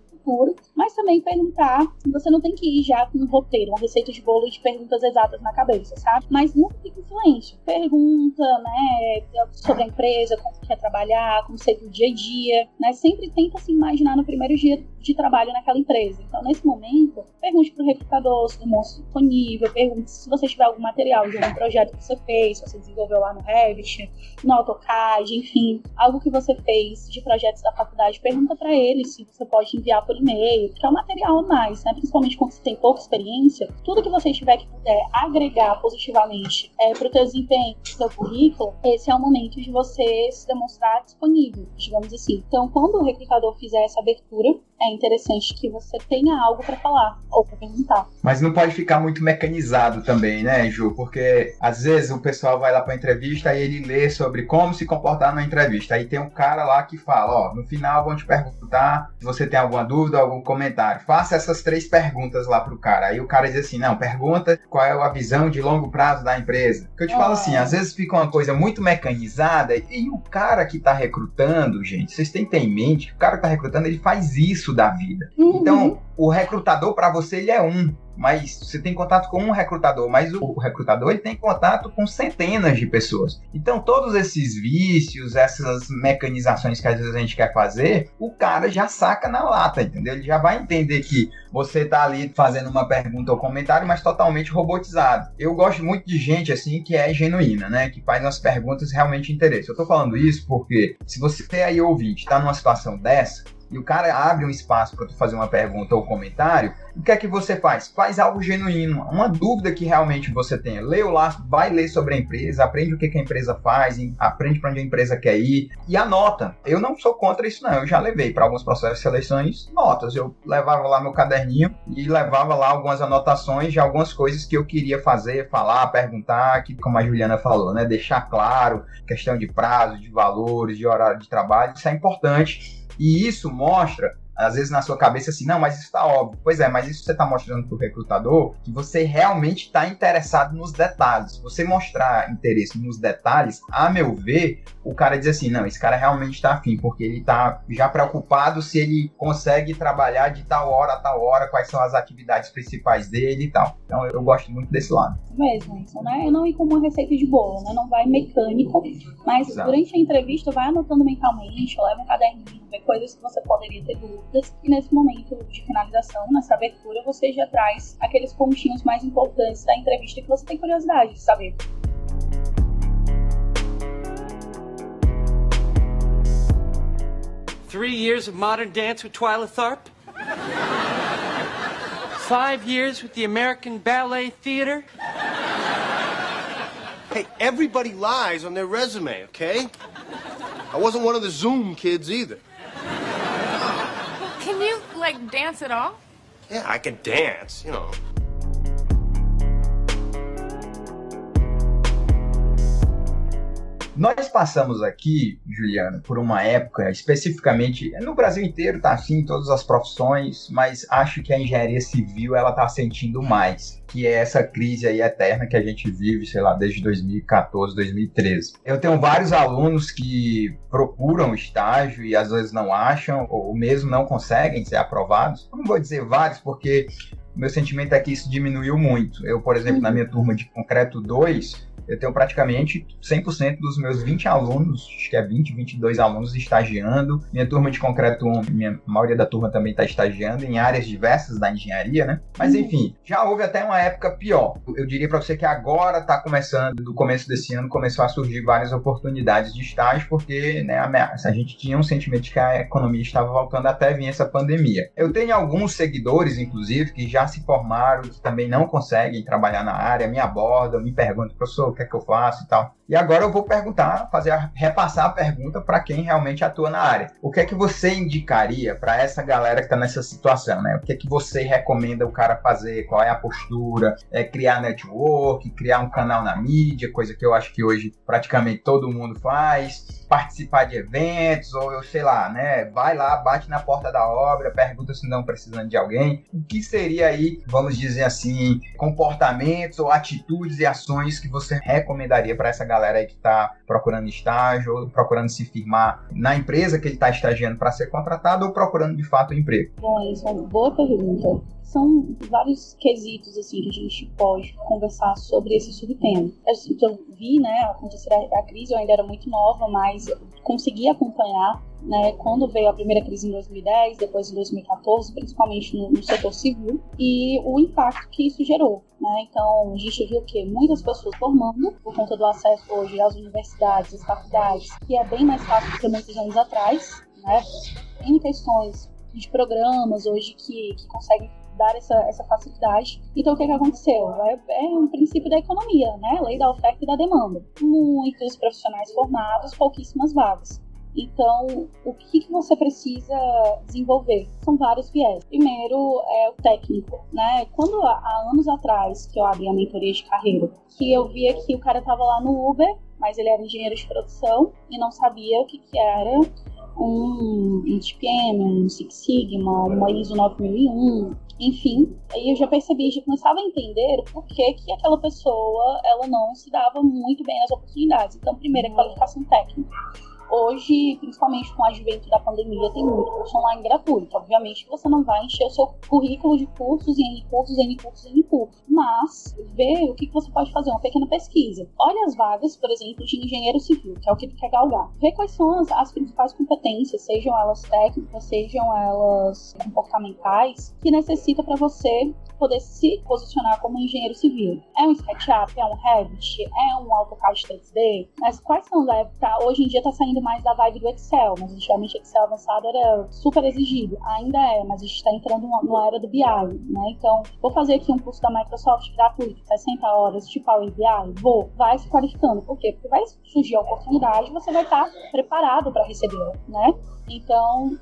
mas também perguntar. Você não tem que ir já com um roteiro, uma receita de bolo de perguntas exatas na cabeça, sabe? Mas nunca fica influente. Pergunta, né, sobre a empresa, como quer trabalhar, como seria o dia a dia, né? Sempre tenta se imaginar no primeiro dia de trabalho naquela empresa. Então, nesse momento, pergunte para o recrutador se demonstra disponível, pergunte se você tiver algum material de algum projeto que você fez, se você desenvolveu lá no Revit, no AutoCAD, enfim, algo que você fez de projetos da faculdade, pergunta para ele se você pode enviar por e-mail, que é um material a mais, né? Principalmente quando você tem pouca experiência, tudo que você tiver que puder agregar positivamente é, para o teu desempenho, seu currículo, esse é o momento de você se demonstrar disponível, digamos assim. Então, quando o recrutador fizer essa abertura, é interessante que você tenha algo para falar ou para perguntar. Mas não pode ficar muito mecanizado também, né, Ju? Porque às vezes o pessoal vai lá para entrevista e ele lê sobre como se comportar na entrevista. Aí tem um cara lá que fala, ó, no final vão te perguntar se você tem alguma dúvida, algum comentário. Faça essas três perguntas lá pro cara. Aí o cara diz assim, não, pergunta qual é a visão de longo prazo da empresa. Que eu te falo assim, às vezes fica uma coisa muito mecanizada e o cara que tá recrutando, gente, vocês têm que ter em mente que o cara que tá recrutando, ele faz isso da vida. Uhum. Então, o recrutador para você ele é um mas você tem contato com um recrutador, mas o recrutador ele tem contato com centenas de pessoas. Então, todos esses vícios, essas mecanizações que às vezes a gente quer fazer, o cara já saca na lata, entendeu? Ele já vai entender que você está ali fazendo uma pergunta ou comentário, mas totalmente robotizado. Eu gosto muito de gente assim que é genuína, né? Que faz umas perguntas realmente interessantes. Eu estou falando isso porque se você aí ouvinte está numa situação dessa, e o cara abre um espaço para tu fazer uma pergunta ou comentário, o que é que você faz? Faz algo genuíno, uma dúvida que realmente você tenha. Leu lá, vai ler sobre a empresa, aprende o que, que a empresa faz, aprende para onde a empresa quer ir e anota. Eu não sou contra isso, não. Eu já levei para alguns processos de seleções notas. Eu levava lá meu caderninho e levava lá algumas anotações de algumas coisas que eu queria fazer, falar, perguntar, que, como a Juliana falou, né? Deixar claro, questão de prazo, de valores, de horário de trabalho, isso é importante e isso mostra às vezes na sua cabeça assim, não, mas isso está óbvio. Pois é, mas isso você está mostrando para o recrutador que você realmente está interessado nos detalhes. Você mostrar interesse nos detalhes, a meu ver, o cara diz assim, não, esse cara realmente está afim, porque ele está já preocupado se ele consegue trabalhar de tal hora a tal hora, quais são as atividades principais dele e tal. Então eu gosto muito desse lado. Mesmo isso, né? Eu não ir como uma receita de bolo, né? Não vai mecânico, mas Exato. durante a entrevista vai anotando mentalmente, leva um caderninho, vê coisas que você poderia ter dúvida dúvidas e nesse momento de finalização, nessa abertura, você já traz aqueles pontinhos mais importantes da entrevista que você tem curiosidade de saber. Three years of modern dance with Twyla Tharp? Five years with the American Ballet Theater? Hey, everybody lies on their resume, okay? I wasn't one of the Zoom kids either. Like, dance at all? Yeah, I can dance, you know. Nós passamos aqui, Juliana, por uma época, especificamente no Brasil inteiro, tá assim, em todas as profissões, mas acho que a engenharia civil ela tá sentindo mais, que é essa crise aí eterna que a gente vive, sei lá, desde 2014, 2013. Eu tenho vários alunos que procuram estágio e às vezes não acham, ou mesmo não conseguem ser aprovados. Eu não vou dizer vários, porque meu sentimento é que isso diminuiu muito. Eu, por exemplo, na minha turma de concreto 2, eu tenho praticamente 100% dos meus 20 alunos, acho que é 20, 22 alunos estagiando. Minha turma de concreto 1, minha maioria da turma também está estagiando em áreas diversas da engenharia, né? Mas uhum. enfim, já houve até uma época pior. Eu diria para você que agora está começando, do começo desse ano, começou a surgir várias oportunidades de estágio, porque né, a, a gente tinha um sentimento de que a economia estava voltando até vir essa pandemia. Eu tenho alguns seguidores, inclusive, que já se formaram, que também não conseguem trabalhar na área, me abordam, me perguntam, professor, que é que eu faço e tal. E agora eu vou perguntar, fazer a, repassar a pergunta para quem realmente atua na área. O que é que você indicaria para essa galera que está nessa situação, né? O que é que você recomenda o cara fazer? Qual é a postura? É criar network, criar um canal na mídia, coisa que eu acho que hoje praticamente todo mundo faz participar de eventos, ou eu sei lá, né? Vai lá, bate na porta da obra, pergunta se não precisando de alguém. O que seria aí, vamos dizer assim, comportamentos ou atitudes e ações que você recomendaria para essa galera aí que está procurando estágio, ou procurando se firmar na empresa que ele está estagiando para ser contratado, ou procurando de fato um emprego? Bom, isso é uma boa pergunta são vários quesitos assim que a gente pode conversar sobre esse subtema. Eu vi, né, acontecer a, a crise, eu ainda era muito nova, mas consegui acompanhar, né, quando veio a primeira crise em 2010, depois em 2014, principalmente no, no setor civil, e o impacto que isso gerou. Né? Então, a gente viu que muitas pessoas formando por conta do acesso hoje às universidades, às faculdades, que é bem mais fácil do que muitos anos atrás, né? Em questões de programas hoje que, que conseguem dar essa, essa facilidade. Então, o que, que aconteceu? É, é um princípio da economia, né? Lei da oferta e da demanda. Muitos profissionais formados, pouquíssimas vagas. Então, o que, que você precisa desenvolver? São vários viés. Primeiro é o técnico, né? Quando há anos atrás que eu abri a mentoria de carreira, que eu via que o cara estava lá no Uber, mas ele era engenheiro de produção e não sabia o que, que era um HPM, um Six Sigma, uma ISO 9001, enfim, aí eu já percebi, já começava a entender por que, que aquela pessoa ela não se dava muito bem nas oportunidades. Então, primeiro é qualificação técnica. Hoje, principalmente com o advento da pandemia, tem muito curso online gratuito. Obviamente você não vai encher o seu currículo de cursos, em cursos, em cursos, em cursos. Mas vê o que você pode fazer, uma pequena pesquisa. Olha as vagas, por exemplo, de engenheiro civil, que é o que tu quer galgar. Vê quais são as, as principais competências, sejam elas técnicas, sejam elas comportamentais, que necessita para você poder se posicionar como engenheiro civil. É um SketchUp, é um Revit, é um AutoCAD 3D, mas quais são, né? Tá, hoje em dia está saindo mais da vibe do Excel, mas antigamente Excel avançado era super exigido, ainda é, mas a gente está entrando numa era do BI, né? Então, vou fazer aqui um curso da Microsoft gratuito, 60 horas de Power BI, vou, vai se qualificando, por quê? Porque vai surgir a oportunidade, você vai estar tá preparado para recebê-la, né? Então,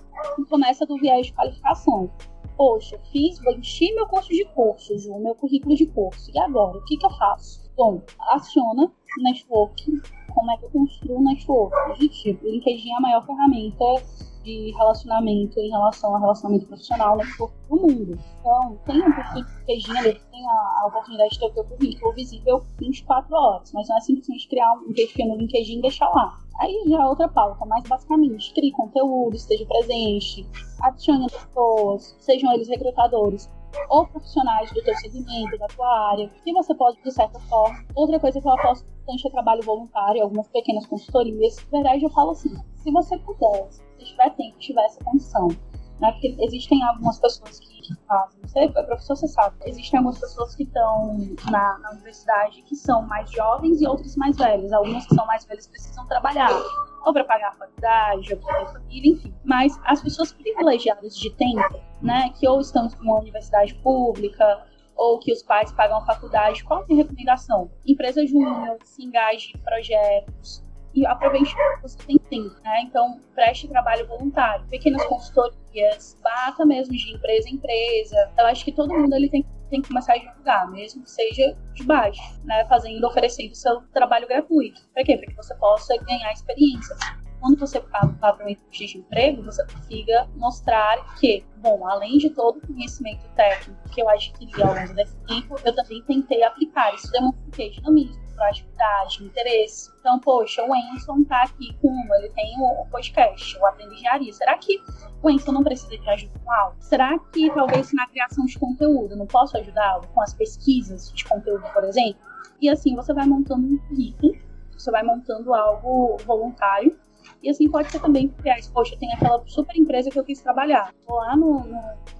começa do viés de qualificação poxa, fiz, enchi meu curso de cursos, o meu currículo de curso, e agora, o que, que eu faço? Bom, aciona network, como é que eu construo um network? Gente, o LinkedIn é a maior ferramenta de relacionamento em relação ao relacionamento profissional network do mundo. Então, tem um perfil de LinkedIn ali, tem a, a, oportunidade de ter o teu currículo visível 24 horas, mas não é simplesmente criar um perfil no LinkedIn e deixar lá. Aí já é outra pauta, mas basicamente crie conteúdo, esteja presente, adicione pessoas, sejam eles recrutadores ou profissionais do teu segmento, da tua área, que você pode, de certa forma. Outra coisa que eu aposto bastante é trabalho voluntário, algumas pequenas consultorias. Na verdade, eu falo assim, se você puder, se tiver tempo, tiver essa condição, né? Porque existem algumas pessoas que, que fazem, você é professor, você sabe, existem algumas pessoas que estão na, na universidade que são mais jovens e outras mais velhas. Algumas que são mais velhas precisam trabalhar ou para pagar a faculdade, ou para ter família, enfim. Mas as pessoas privilegiadas de tempo, né, que ou estão em uma universidade pública, ou que os pais pagam a faculdade, qual é a minha recomendação? Empresa júnior, se engaje em projetos, e aproveite que você tem tempo, né? Então, preste trabalho voluntário, pequenas consultorias, bata mesmo de empresa em empresa. Eu acho que todo mundo ele tem, tem que começar a divulgar, mesmo que seja de baixo, né? Fazendo, oferecendo seu trabalho gratuito. Para quê? Para que você possa ganhar experiência quando você vai para uma entrevista de emprego, você consiga mostrar que, bom, além de todo o conhecimento técnico que eu adquiri ao longo desse tempo, eu também tentei aplicar. Isso demonstra o quê? Dinamismo, proatividade, interesse. Então, poxa, o Enson tá aqui com ele tem o podcast, o Aprende Engenharia. Será que o Enson não precisa de ajuda com algo? Será que talvez na criação de conteúdo não posso ajudá-lo com as pesquisas de conteúdo, por exemplo? E assim você vai montando um currículo, você vai montando algo voluntário e assim pode ser também porque, ah, poxa, tem aquela super empresa que eu quis trabalhar. Vou lá no, no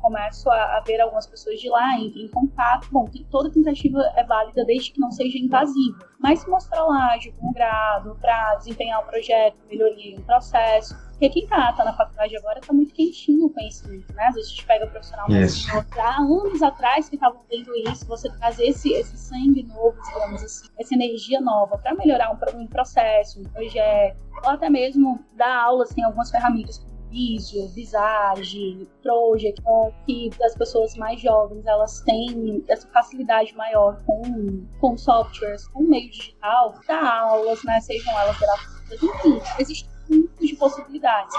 começo a, a, ver algumas pessoas de lá, entro em contato. Bom, toda tentativa é válida desde que não seja invasiva. Mas se mostrar lá de algum grado para desempenhar um projeto, melhoria um processo, porque quem tá, tá na faculdade agora tá muito quentinho o conhecimento, né? Às vezes a gente pega profissional Isso. há anos atrás que estavam vendo isso, você trazer esse, esse sangue novo, digamos assim, essa energia nova para melhorar um, um, processo, um projeto, ou até mesmo dar aulas, tem algumas ferramentas como Visio, Visage, Project, que as pessoas mais jovens elas têm essa facilidade maior com, com softwares, com meio digital, dar aulas, né? Sejam elas gratuitas, enfim, existe muitos de possibilidades.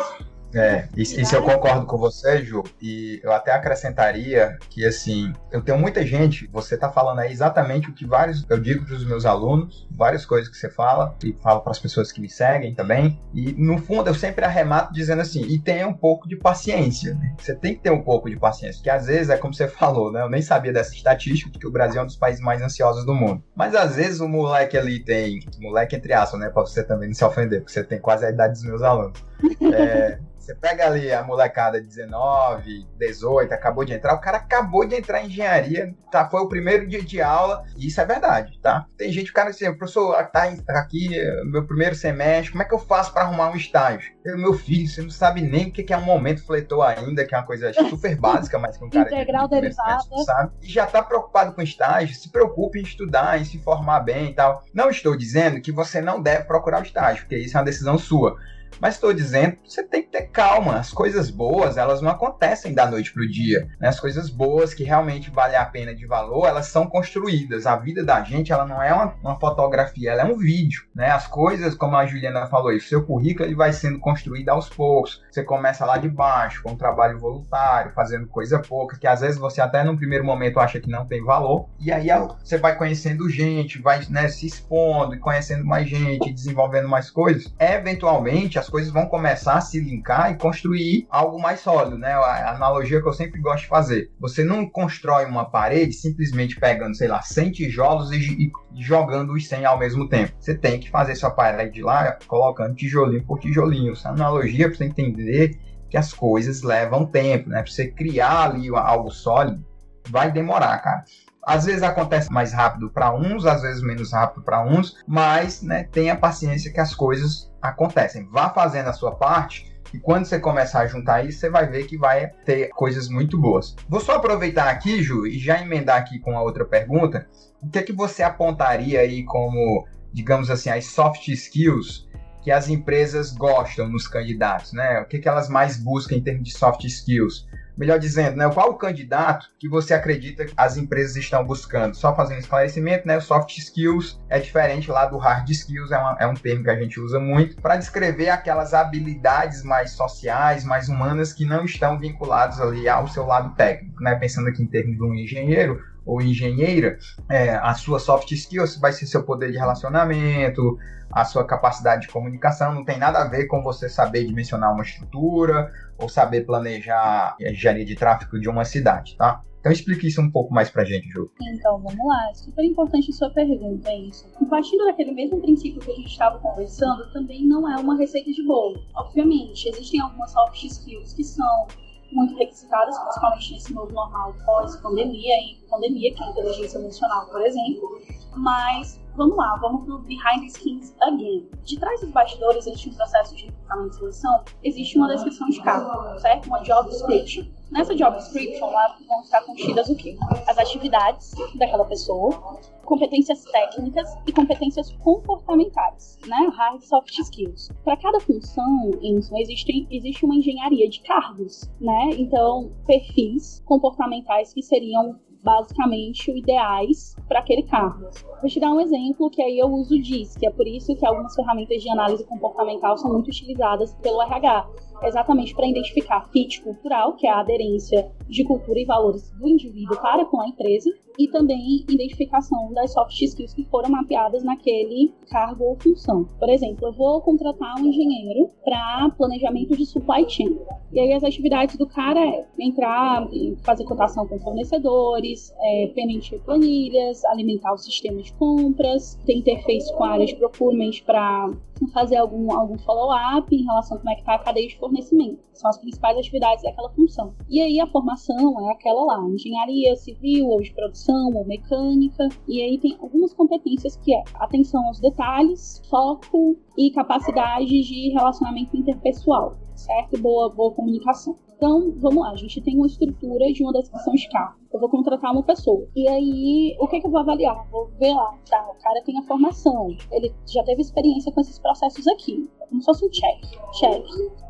É, isso, isso, eu concordo com você, Ju, e eu até acrescentaria que, assim, eu tenho muita gente, você tá falando aí exatamente o que vários, eu digo para os meus alunos, várias coisas que você fala, e falo para as pessoas que me seguem também, e no fundo eu sempre arremato dizendo assim, e tenha um pouco de paciência, né? Você tem que ter um pouco de paciência, que às vezes é como você falou, né? Eu nem sabia dessa estatística, que o Brasil é um dos países mais ansiosos do mundo. Mas às vezes o moleque ali tem, moleque entre aspas, né? Pra você também não se ofender, porque você tem quase a idade dos meus alunos. É, você pega ali a molecada de 19, 18, acabou de entrar, o cara acabou de entrar em engenharia, tá? Foi o primeiro dia de aula, e isso é verdade, tá? Tem gente, o cara assim, professor, tá aqui meu primeiro semestre, como é que eu faço para arrumar um estágio? Eu, meu filho, você não sabe nem o que é um momento fletor ainda, que é uma coisa super básica, mas que um cara Integral de derivada. sabe? E já tá preocupado com estágio, se preocupe em estudar, em se formar bem e tal. Não estou dizendo que você não deve procurar o estágio, porque isso é uma decisão sua. Mas estou dizendo, você tem que ter calma. As coisas boas, elas não acontecem da noite para o dia. Né? As coisas boas que realmente valem a pena de valor, elas são construídas. A vida da gente, ela não é uma, uma fotografia, ela é um vídeo. Né? As coisas, como a Juliana falou, o seu currículo ele vai sendo construído aos poucos. Você começa lá de baixo, com um trabalho voluntário, fazendo coisa pouca, que às vezes você até no primeiro momento acha que não tem valor. E aí você vai conhecendo gente, vai né, se expondo e conhecendo mais gente, desenvolvendo mais coisas. Eventualmente, as coisas vão começar a se linkar e construir algo mais sólido, né? A analogia que eu sempre gosto de fazer. Você não constrói uma parede simplesmente pegando, sei lá, 100 tijolos e, e jogando os 100 ao mesmo tempo. Você tem que fazer sua parede lá colocando tijolinho por tijolinho. Essa analogia para você entender que as coisas levam tempo, né? Para você criar ali algo sólido, vai demorar, cara. Às vezes acontece mais rápido para uns, às vezes menos rápido para uns, mas né, tenha paciência que as coisas acontecem. Vá fazendo a sua parte e quando você começar a juntar isso, você vai ver que vai ter coisas muito boas. Vou só aproveitar aqui, Ju, e já emendar aqui com a outra pergunta. O que é que você apontaria aí como, digamos assim, as soft skills que as empresas gostam nos candidatos, né? O que, é que elas mais buscam em termos de soft skills? Melhor dizendo, né, qual o candidato que você acredita que as empresas estão buscando? Só fazendo esclarecimento, né, soft skills é diferente lá do hard skills, é, uma, é um termo que a gente usa muito para descrever aquelas habilidades mais sociais, mais humanas que não estão vinculadas ali ao seu lado técnico, né, pensando aqui em termos de um engenheiro, ou engenheira, é, a sua soft skills vai ser seu poder de relacionamento, a sua capacidade de comunicação, não tem nada a ver com você saber dimensionar uma estrutura ou saber planejar a engenharia de tráfego de uma cidade, tá? Então explique isso um pouco mais pra gente, Ju. Então, vamos lá. Super importante sua pergunta, é isso. E partindo daquele mesmo princípio que a gente estava conversando, também não é uma receita de bolo. Obviamente, existem algumas soft skills que são muito requisitadas, principalmente nesse novo normal pós-pandemia, e pandemia, que é a inteligência emocional, por exemplo. Mas vamos lá, vamos pro behind the scenes again. De trás dos bastidores existe um processo de recrutamento e seleção, existe uma descrição de cargo, certo? Uma job description. Nessa job description, lá vão estar contidas o quê? As atividades daquela pessoa, competências técnicas e competências comportamentais, né? Hard soft skills. Para cada função, existe, existe uma engenharia de cargos, né? Então, perfis comportamentais que seriam basicamente ideais para aquele cargo. Vou te dar um exemplo que aí eu uso o DIS, que é por isso que algumas ferramentas de análise comportamental são muito utilizadas pelo RH, exatamente para identificar fit cultural, que é a aderência de cultura e valores do indivíduo para com a empresa, e também identificação das soft skills que foram mapeadas naquele cargo ou função. Por exemplo, eu vou contratar um engenheiro para planejamento de supply chain. E aí as atividades do cara é entrar fazer cotação com fornecedores, é, planilhas, alimentar o sistema de compras, ter interface com a área de procurement para fazer algum, algum follow-up em relação a como é que está a cadeia de fornecimento. São as principais atividades daquela função. E aí a formação é aquela lá, engenharia civil ou de produção ou mecânica. E aí tem algumas competências que é atenção aos detalhes, foco e capacidade de relacionamento interpessoal, certo? Boa, boa comunicação. Então, vamos lá, a gente tem uma estrutura de uma descrição de carro. Eu vou contratar uma pessoa. E aí, o que, que eu vou avaliar? Vou ver lá, tá, o cara tem a formação, ele já teve experiência com esses processos aqui. Como se fosse um check. Check.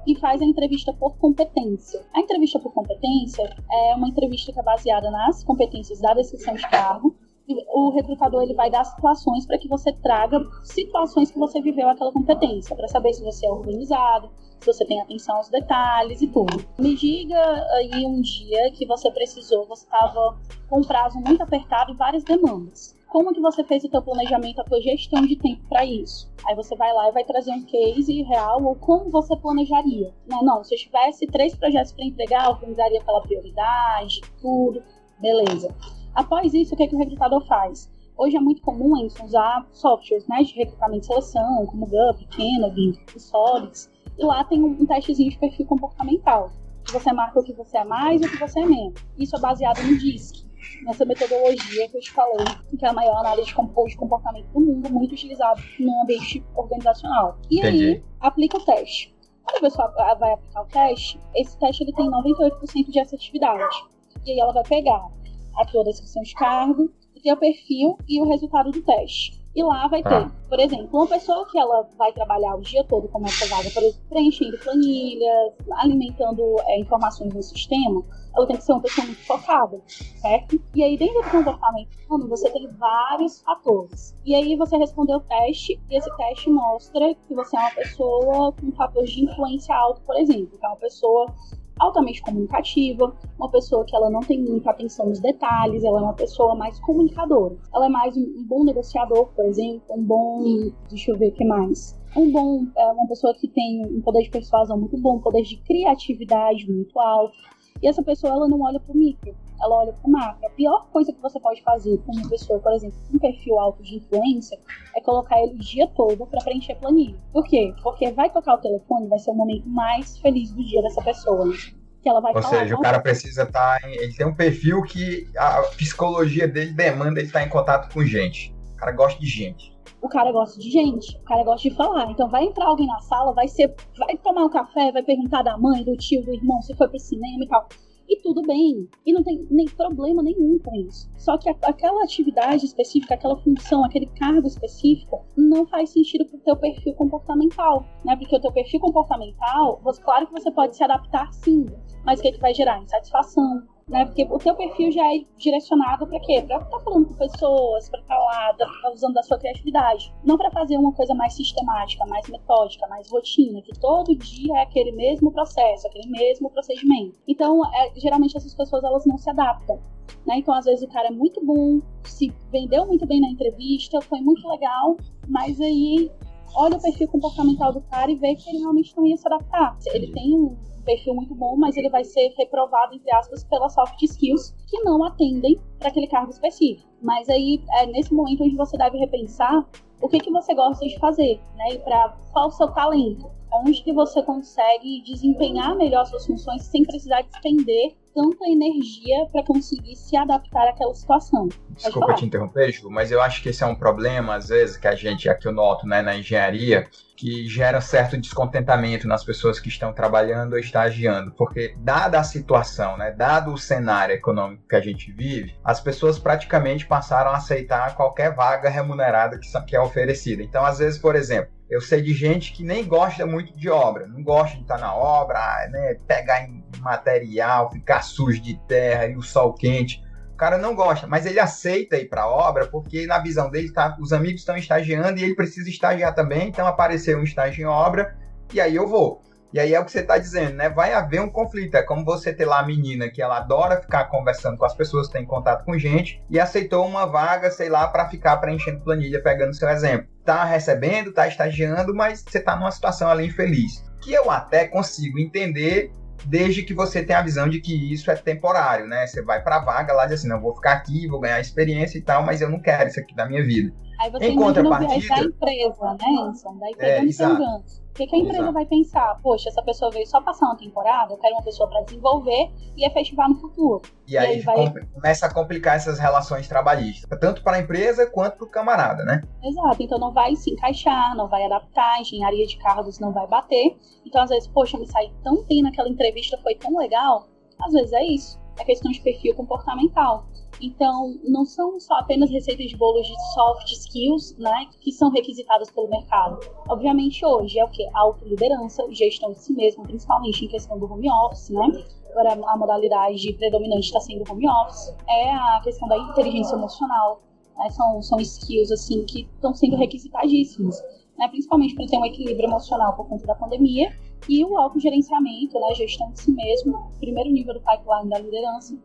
E faz a entrevista por competência. A entrevista por competência é uma entrevista que é baseada nas competências da descrição de carro, o recrutador ele vai dar situações para que você traga situações que você viveu aquela competência, para saber se você é organizado, se você tem atenção aos detalhes e tudo. Me diga aí um dia que você precisou, você estava com um prazo muito apertado e várias demandas. Como que você fez o seu planejamento, a tua gestão de tempo para isso? Aí você vai lá e vai trazer um case real ou como você planejaria. Não, não, se eu tivesse três projetos para entregar, organizaria pela prioridade, tudo, beleza. Após isso, o que, é que o recrutador faz? Hoje é muito comum usar softwares né, de recrutamento e seleção, como GUP, Kennedy, Solix, e lá tem um, testezinho de perfil comportamental. Você marca o que você é mais e o que você é menos. Isso é baseado no DISC, nessa metodologia que eu te falei, que é a maior análise de comportamento do mundo, muito utilizado no ambiente organizacional. E Entendi. aí, aplica o teste. Quando a pessoa vai aplicar o teste, esse teste ele tem 98% de assertividade. E aí ela vai pegar a tua descrição de cargo, o teu perfil e o resultado do teste. E lá vai ter, ah. por exemplo, uma pessoa que ela vai trabalhar o dia todo como essa vaga, por exemplo, preenchendo planilhas, alimentando é, informações no sistema, ela tem que ser uma pessoa muito focada, certo? E aí, dentro do comportamento humano, você tem vários fatores. E aí, você respondeu o teste, e esse teste mostra que você é uma pessoa com fatores de influência alto, por exemplo, que é uma pessoa altamente comunicativa, uma pessoa que ela não tem muita atenção nos detalhes, ela é uma pessoa mais comunicadora. Ela é mais um, bom negociador, por exemplo, um bom, deixa eu ver o que mais. Um bom, é uma pessoa que tem um poder de persuasão muito bom, um poder de criatividade muito alto. E essa pessoa ela não olha para o micro, ela olha para o macro. A pior coisa que você pode fazer com uma pessoa, por exemplo, com um perfil alto de influência, é colocar ele o dia todo para preencher planilha. Por quê? Porque vai tocar o telefone, vai ser o momento mais feliz do dia dessa pessoa. Né? Que ela vai Ou falar, seja, o cara precisa estar. Tá em, ele tem um perfil que a psicologia dele demanda ele estar tá em contato com gente. O cara gosta de gente o cara gosta de gente, o cara gosta de falar. Então vai entrar alguém na sala, vai ser, vai tomar um café, vai perguntar da mãe, do tio, do irmão, se foi pro cinema e tal. E tudo bem. E não tem nem problema nenhum com isso. Só que aquela atividade específica, aquela função, aquele cargo específico, não faz sentido pro teu perfil comportamental, né? Porque o teu perfil comportamental, você, claro que você pode se adaptar sim, mas o que, é que vai gerar? Insatisfação, né? Porque o teu perfil já é direcionado para quê? Para estar tá falando com pessoas, para estar tá lá, tá usando a sua criatividade. Não para fazer uma coisa mais sistemática, mais metódica, mais rotina, que todo dia é aquele mesmo processo, aquele mesmo procedimento. Então, é, geralmente essas pessoas elas não se adaptam. Né? Então, às vezes o cara é muito bom, se vendeu muito bem na entrevista, foi muito legal, mas aí olha o perfil comportamental do cara e vê que ele realmente não ia se adaptar. Ele tem um perfil muito bom, mas ele vai ser reprovado, entre aspas, pelas soft skills que não atendem para aquele cargo específico. Mas aí é nesse momento onde você deve repensar o que, que você gosta de fazer, né? E para qual o seu talento. Onde que você consegue desempenhar melhor suas funções sem precisar despender tanta energia para conseguir se adaptar àquela situação. Desculpa te interromper, Ju, mas eu acho que esse é um problema, às vezes, que a gente, aqui eu noto, né, na engenharia, que gera certo descontentamento nas pessoas que estão trabalhando ou estagiando, porque dada a situação, né, dado o cenário econômico que a gente vive, as pessoas praticamente passaram a aceitar qualquer vaga remunerada que, que é oferecida. Então, às vezes, por exemplo, eu sei de gente que nem gosta muito de obra, não gosta de estar na obra, né, pegar em material, ficar sujo de terra e o sol quente. O cara não gosta, mas ele aceita ir para a obra porque na visão dele tá, os amigos estão estagiando e ele precisa estagiar também, então apareceu um estágio em obra e aí eu vou. E aí é o que você está dizendo, né? Vai haver um conflito. É como você ter lá a menina que ela adora ficar conversando com as pessoas, tem contato com gente, e aceitou uma vaga, sei lá, para ficar preenchendo planilha, pegando seu exemplo. Tá recebendo, tá estagiando, mas você tá numa situação ali infeliz. Que eu até consigo entender desde que você tenha a visão de que isso é temporário, né? Você vai para a vaga lá e diz assim, não, vou ficar aqui, vou ganhar experiência e tal, mas eu não quero isso aqui da minha vida. Aí você em contrapartida, da empresa, né, Enson? Da empresa é, exato que, que a empresa Exato. vai pensar? Poxa, essa pessoa veio só passar uma temporada, eu quero uma pessoa para desenvolver e efetivar no futuro. E, e aí, aí vai... começa a complicar essas relações trabalhistas, tanto para a empresa quanto para o camarada, né? Exato, então não vai se encaixar, não vai adaptar, a engenharia de carros não vai bater. Então, às vezes, poxa, me saí tão bem naquela entrevista, foi tão legal. Às vezes é isso, é questão de perfil comportamental. Então, não são só apenas receitas de bolos de soft skills, né, que são requisitadas pelo mercado. Obviamente, hoje é o que? Autoliderança, gestão de si mesmo, principalmente em questão do home office, né? Agora, a modalidade predominante está sendo home office. É a questão da inteligência emocional, né? São, são skills, assim, que estão sendo requisitadíssimos, né? Principalmente para ter um equilíbrio emocional por conta da pandemia e o autogerenciamento, né? Gestão de si mesmo, primeiro nível do pipeline da liderança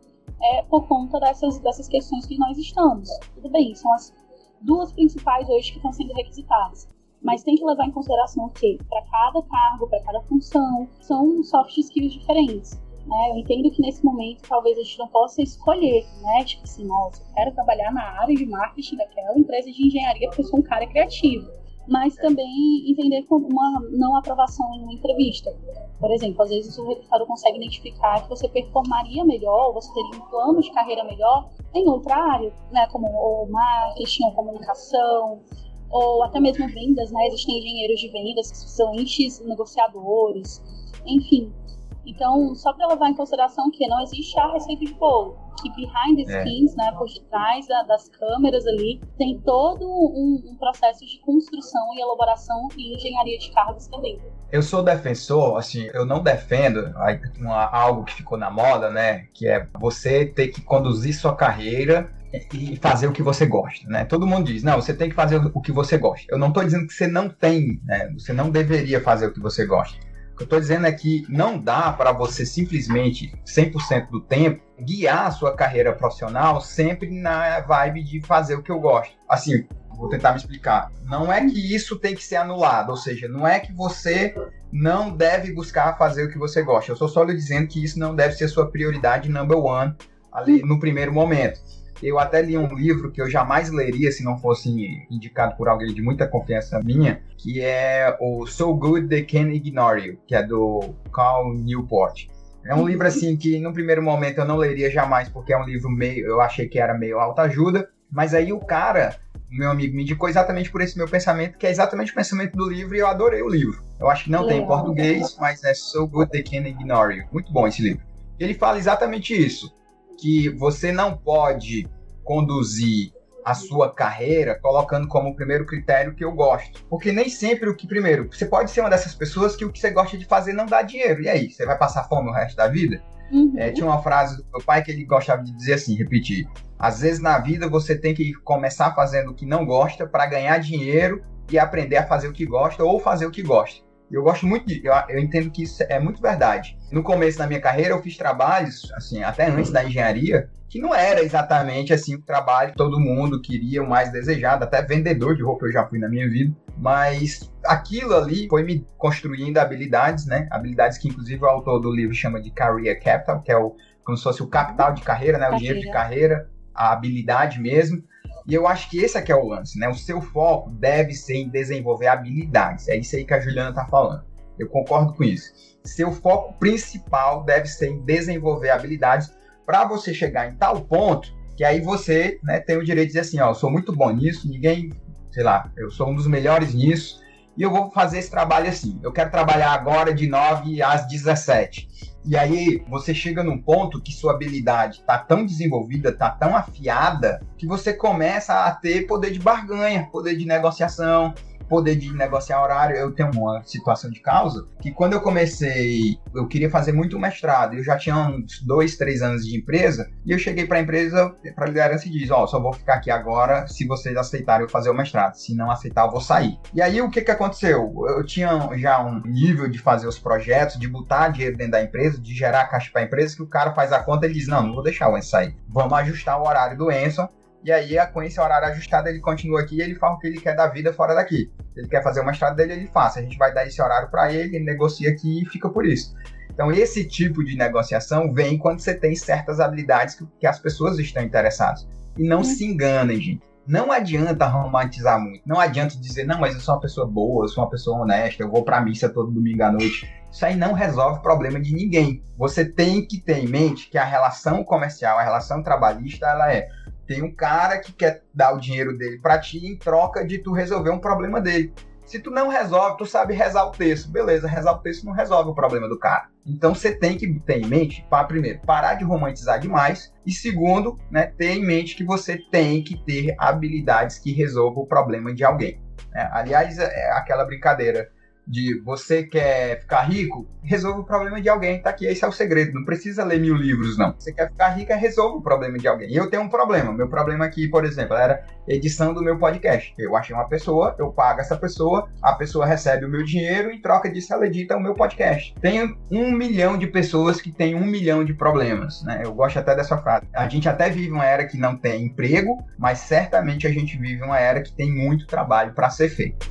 é por conta dessas, dessas questões que nós estamos. Tudo bem, são as duas principais hoje que estão sendo requisitadas. Mas tem que levar em consideração que, para cada cargo, para cada função, são soft skills diferentes. Né? Eu entendo que nesse momento talvez a gente não possa escolher, né? Tipo assim, nossa, eu quero trabalhar na área de marketing daquela empresa de engenharia porque eu sou um cara criativo mas também entender como uma não aprovação em uma entrevista. Por exemplo, às vezes o recrutador consegue identificar que você performaria melhor, você teria um plano de carreira melhor em outra área, né, como o marketing, ou comunicação, ou até mesmo vendas, né? Existem engenheiros de vendas que são excelentes negociadores, enfim. Então, só para levar em consideração que não existe a receita de bolo que behind the é. scenes, é. né, por detrás da, das câmeras ali, tem todo um, um, processo de construção e elaboração e engenharia de cargos também. Eu sou defensor, assim, eu não defendo uma, algo que ficou na moda, né, que é você ter que conduzir sua carreira e fazer o que você gosta, né? Todo mundo diz, não, você tem que fazer o que você gosta. Eu não estou dizendo que você não tem, né? Você não deveria fazer o que você gosta o que eu estou dizendo é que não dá para você simplesmente, 100% do tempo, guiar a sua carreira profissional sempre na vibe de fazer o que eu gosto. Assim, vou tentar me explicar. Não é que isso tem que ser anulado, ou seja, não é que você não deve buscar fazer o que você gosta. Eu estou só lhe dizendo que isso não deve ser sua prioridade number one ali no primeiro momento. Eu até li um livro que eu jamais leria se não fosse indicado por alguém de muita confiança minha, que é o So Good They Can Ignore You, que é do Carl Newport. É um livro assim que no primeiro momento eu não leria jamais porque é um livro meio, eu achei que era meio autoajuda, mas aí o cara, meu amigo, me indicou exatamente por esse meu pensamento, que é exatamente o pensamento do livro e eu adorei o livro. Eu acho que não tem em português, mas é So Good They Can Ignore You. Muito bom esse livro. Ele fala exatamente isso que você não pode conduzir a sua carreira colocando como primeiro critério que eu gosto. Porque nem sempre o que primeiro, você pode ser uma dessas pessoas que o que você gosta de fazer não dá dinheiro. E aí, você vai passar fome o resto da vida? Uhum. É, tinha uma frase do meu pai que ele gostava de dizer assim, repetir: às vezes na vida você tem que começar fazendo o que não gosta para ganhar dinheiro e aprender a fazer o que gosta ou fazer o que gosta. Eu gosto muito de. Eu, eu, entendo que isso é muito verdade. No começo da minha carreira, eu fiz trabalhos, assim, até antes da engenharia, que não era exatamente assim o trabalho que todo mundo queria, o mais desejado. Até vendedor de roupa eu já fui na minha vida. Mas aquilo ali foi me construindo habilidades, né? Habilidades que, inclusive, o autor do livro chama de Career Capital, que é o, como se fosse o capital de carreira, né? O dinheiro de carreira, a habilidade mesmo. E eu acho que esse aqui é o lance, né? O seu foco deve ser em desenvolver habilidades. É isso aí que a Juliana tá falando. Eu concordo com isso. Seu foco principal deve ser em desenvolver habilidades para você chegar em tal ponto que aí você né, tem o direito de dizer assim, ó, eu sou muito bom nisso, ninguém, sei lá, eu sou um dos melhores nisso, e eu vou fazer esse trabalho assim. Eu quero trabalhar agora de 9 às 17. E aí você chega num ponto que sua habilidade está tão desenvolvida, está tão afiada, que você começa a ter poder de barganha, poder de negociação, poder de negociar horário, eu tenho uma situação de causa que quando eu comecei, eu queria fazer muito mestrado, eu já tinha uns dois, três anos de empresa, e eu cheguei para a empresa, para a liderança e diz, ó, oh, só vou ficar aqui agora se vocês aceitarem eu fazer o mestrado, se não aceitar eu vou sair. E aí o que que aconteceu? Eu tinha já um nível de fazer os projetos, de botar dinheiro dentro da empresa, de gerar caixa para a empresa, que o cara faz a conta e diz, não, não vou deixar o Enzo sair. Vamos ajustar o horário do Enzo, e aí, com esse horário ajustado, ele continua aqui e ele faz o que ele quer da vida fora daqui. Ele quer fazer o mestrado dele, ele faz. A gente vai dar esse horário para ele, ele negocia aqui e fica por isso. Então, esse tipo de negociação vem quando você tem certas habilidades que, que as pessoas estão interessadas. E não se enganem, gente. Não adianta romantizar muito. Não adianta dizer, não, mas eu sou uma pessoa boa, eu sou uma pessoa honesta, eu vou pra missa todo domingo à noite. Isso aí não resolve o problema de ninguém. Você tem que ter em mente que a relação comercial, a relação trabalhista, ela é tem um cara que quer dar o dinheiro dele para ti em troca de tu resolver um problema dele. Se tu não resolve, tu sabe rezar o texto. Beleza, rezar o texto não resolve o problema do cara. Então você tem que ter em mente, para primeiro, parar de romantizar demais e segundo, né, ter em mente que você tem que ter habilidades que resolvam o problema de alguém. Né? Aliás, é aquela brincadeira de você quer ficar rico, resolva o problema de alguém. Tá aqui, esse é o segredo. Não precisa ler mil livros, não. Você quer ficar rica, resolva o problema de alguém. E eu tenho um problema. Meu problema aqui, por exemplo, era edição do meu podcast. Eu achei uma pessoa, eu pago essa pessoa, a pessoa recebe o meu dinheiro e em troca disso ela edita o meu podcast. Tenho um milhão de pessoas que têm um milhão de problemas, né? Eu gosto até dessa frase. A gente até vive uma era que não tem emprego, mas certamente a gente vive uma era que tem muito trabalho para ser feito.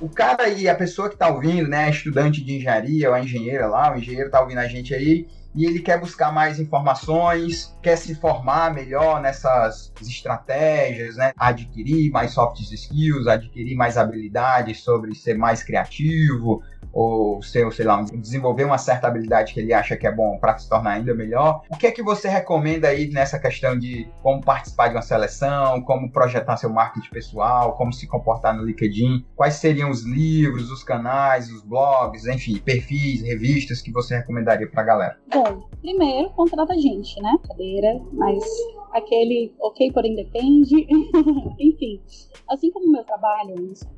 O cara e a pessoa que está ouvindo, né, estudante de engenharia ou a engenheira lá, o engenheiro está ouvindo a gente aí, e ele quer buscar mais informações, quer se formar melhor nessas estratégias, né? Adquirir mais soft skills, adquirir mais habilidades sobre ser mais criativo, ou ser, sei lá, desenvolver uma certa habilidade que ele acha que é bom para se tornar ainda melhor. O que é que você recomenda aí nessa questão de como participar de uma seleção, como projetar seu marketing pessoal, como se comportar no LinkedIn? Quais seriam os livros, os canais, os blogs, enfim, perfis, revistas que você recomendaria para a galera? Bom, primeiro, contrata gente, né? Cadeira, mas aquele ok, porém depende. Enfim, assim como o meu trabalho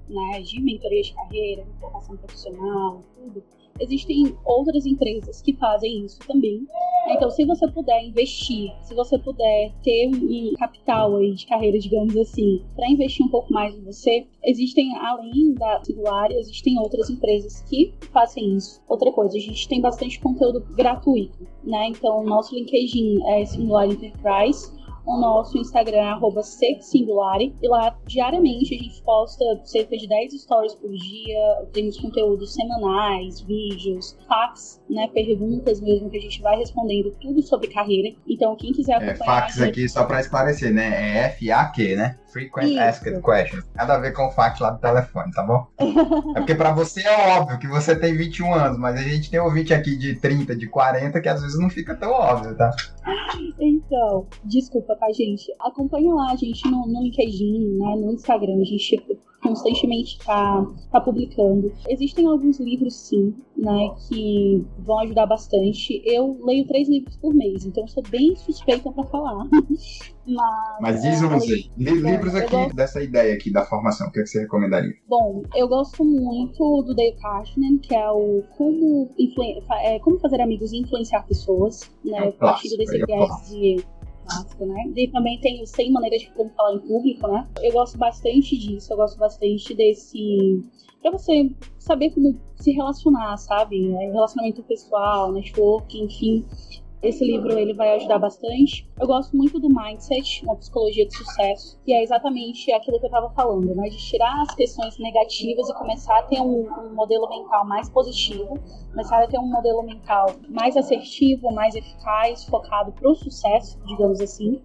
né, de mentoria de carreira, formação profissional, tudo, existem outras empresas que fazem isso também. Então, se você puder investir, se você puder ter um capital aí de carreira, digamos assim, para investir um pouco mais em você, existem, além da Singular, existem outras empresas que fazem isso. Outra coisa, a gente tem bastante conteúdo gratuito, né? Então, nosso LinkedIn é Singular Enterprise o nosso Instagram é @sexsingulare e lá diariamente a gente posta cerca de 10 stories por dia, temos conteúdos semanais, vídeos, fax, né, perguntas mesmo que a gente vai respondendo tudo sobre carreira. Então quem quiser acompanhar... É, fax aqui só para esclarecer, né? É F-A-Q, né? Frequent Isso. Asked Questions. Nada a ver com o fax lá do telefone, tá bom? é porque para você é óbvio que você tem 21 anos, mas a gente tem ouvinte aqui de 30, de 40 que às vezes não fica tão óbvio, tá? Então, desculpa, tá, gente? Acompanha lá a gente no, no LinkedIn, né, no Instagram, a gente constantemente está tá publicando. Existem alguns livros, sim, né, que vão ajudar bastante. Eu leio três livros por mês, então sou bem suspeita para falar. Mas, Mas diz um aí. Livros aqui gosto... dessa ideia aqui da formação, o que, é que você recomendaria? Bom, eu gosto muito do Dale Carnegie, que é o como, influ... é, como fazer amigos e influenciar pessoas, né? É um partido desse viés de clássico, né? E também tem o 100 maneiras de como falar em público, né? Eu gosto bastante disso, eu gosto bastante desse para você saber como se relacionar, sabe? É, relacionamento pessoal, network, enfim. Esse livro ele vai ajudar bastante. Eu gosto muito do Mindset, uma psicologia de sucesso, que é exatamente aquilo que eu estava falando, né? De tirar as questões negativas e começar a ter um, um, modelo mental mais positivo, começar a ter um modelo mental mais assertivo, mais eficaz, focado para o sucesso, digamos assim.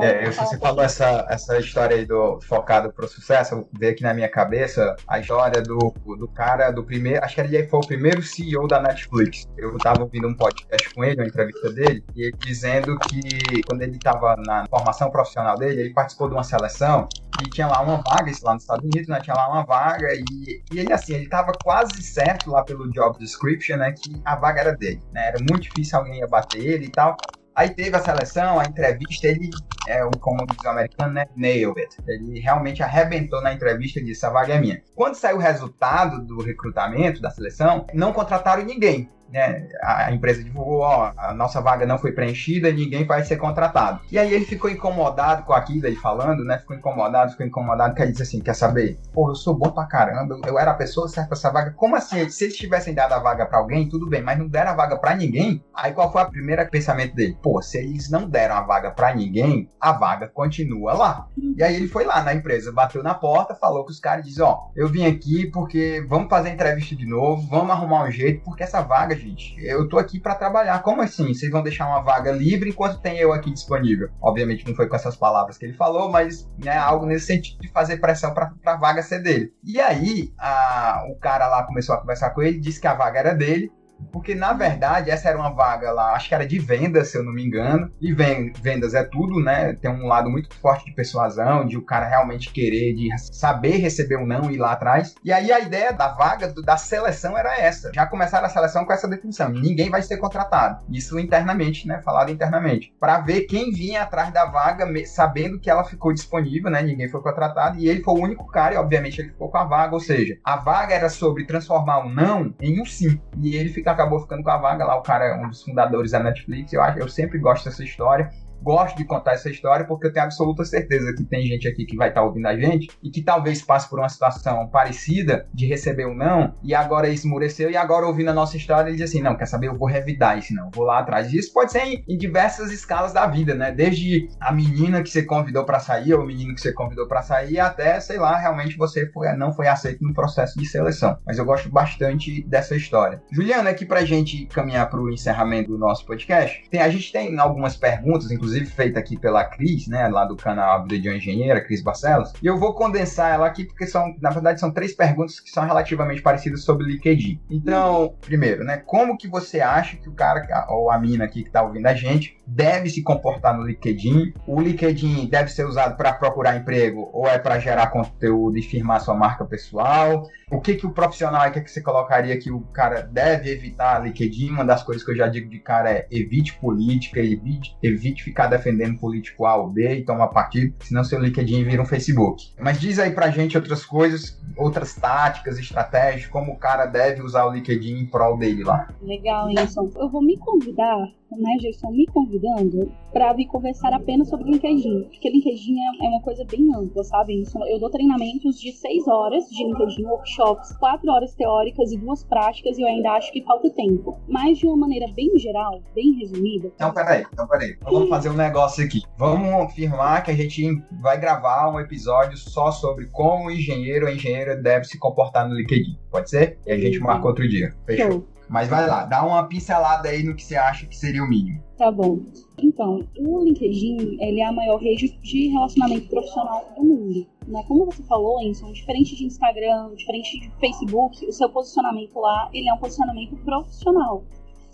É, você falou essa, essa história aí do focado para o sucesso, veio aqui na minha cabeça a história do, do cara do primeiro, acho que ele foi o primeiro CEO da Netflix. Eu estava ouvindo um podcast com ele, uma entrevista dele, e ele dizendo que quando ele estava na formação profissional dele, ele participou de uma seleção e tinha lá uma vaga, isso lá nos Estados Unidos, né? Tinha lá uma vaga e, e ele, assim, ele estava quase certo lá pelo job description, né? Que a vaga era dele, né? Era muito difícil alguém ia bater ele e tal. Aí teve a seleção, a entrevista, ele, é, como diz o americano, né? Nailed it. Ele realmente arrebentou na entrevista e disse: a vaga é minha. Quando saiu o resultado do recrutamento da seleção, não contrataram ninguém né, a empresa divulgou, ó, a nossa vaga não foi preenchida e ninguém vai ser contratado. E aí ele ficou incomodado com aquilo, ele falando, né, ficou incomodado, ficou incomodado, que ele disse assim, quer saber? Pô, eu sou bom pra caramba, eu era a pessoa certa pra essa vaga. Como assim? Se eles tivessem dado a vaga para alguém, tudo bem, mas não deram a vaga para ninguém, aí qual foi o primeiro pensamento dele? Pô, se eles não deram a vaga para ninguém, a vaga continua lá. E aí ele foi lá na empresa, bateu na porta, falou com os caras, diz, ó, eu vim aqui porque vamos fazer entrevista de novo, vamos arrumar um jeito, porque essa vaga gente. Eu tô aqui para trabalhar. Como assim? Vocês vão deixar uma vaga livre enquanto tem eu aqui disponível? Obviamente não foi com essas palavras que ele falou, mas né, algo nesse sentido de fazer pressão para a vaga ser dele. E aí a, o cara lá começou a conversar com ele, disse que a vaga era dele, porque, na verdade, essa era uma vaga lá, acho que era de vendas, se eu não me engano. E vendas é tudo, né? Tem um lado muito forte de persuasão, de o cara realmente querer, de saber receber um não e ir lá atrás. E aí a ideia da vaga, da seleção era essa. Já começaram a seleção com essa definição. Ninguém vai ser contratado. Isso internamente, né? Falado internamente. Para ver quem vinha atrás da vaga, sabendo que ela ficou disponível, né? Ninguém foi contratado. E ele foi o único cara, e obviamente ele ficou com a vaga. Ou seja, a vaga era sobre transformar um não em um sim. E ele fica acabou ficando com a vaga lá. O cara é um dos fundadores da Netflix. Eu acho, eu sempre gosto dessa história gosto de contar essa história porque eu tenho absoluta certeza que tem gente aqui que vai estar tá ouvindo a gente e que talvez passe por uma situação parecida de receber um não e agora esmureceu e agora ouvindo a nossa história ele diz assim, não, quer saber, eu vou revidar isso não, vou lá atrás. Isso pode ser em, em diversas escalas da vida, né? Desde a menina que você convidou para sair ou o menino que você convidou para sair até, sei lá, realmente você foi, não foi aceito no processo de seleção. Mas eu gosto bastante dessa história. Juliana, aqui pra gente caminhar para o encerramento do nosso podcast, tem, a gente tem algumas perguntas, inclusive inclusive feita aqui pela Cris, né, lá do canal Vida de uma Engenheira, Cris Barcelos, e eu vou condensar ela aqui porque são, na verdade, são três perguntas que são relativamente parecidas sobre LinkedIn. Então, primeiro, né, como que você acha que o cara ou a mina aqui que está ouvindo a gente deve se comportar no LinkedIn? O LinkedIn deve ser usado para procurar emprego ou é para gerar conteúdo e firmar sua marca pessoal? O que que o profissional, o que, que você colocaria que o cara deve evitar LinkedIn? Uma das coisas que eu já digo de cara é evite política, evite, evite ficar defendendo político A ou B e tomar partido, senão seu LinkedIn vira um Facebook. Mas diz aí pra gente outras coisas, outras táticas, estratégias, como o cara deve usar o LinkedIn em prol dele lá. Legal, Wilson. Eu vou me convidar né, já me convidando para vir conversar apenas sobre LinkedIn, porque LinkedIn é, é uma coisa bem ampla, sabe? Eu dou treinamentos de seis horas de LinkedIn, workshops, quatro horas teóricas e duas práticas, e eu ainda acho que falta tempo. Mas de uma maneira bem geral, bem resumida. Então, peraí, então, peraí. Então, vamos fazer um negócio aqui. Vamos afirmar que a gente vai gravar um episódio só sobre como o engenheiro ou engenheira deve se comportar no LinkedIn. Pode ser? E a gente marca outro dia. Fechou. Show. Mas vai lá, dá uma pincelada aí no que você acha que seria o mínimo. Tá bom. Então, o LinkedIn, ele é a maior rede de relacionamento profissional do mundo. Né? Como você falou, Enson, diferente de Instagram, diferente de Facebook, o seu posicionamento lá, ele é um posicionamento profissional.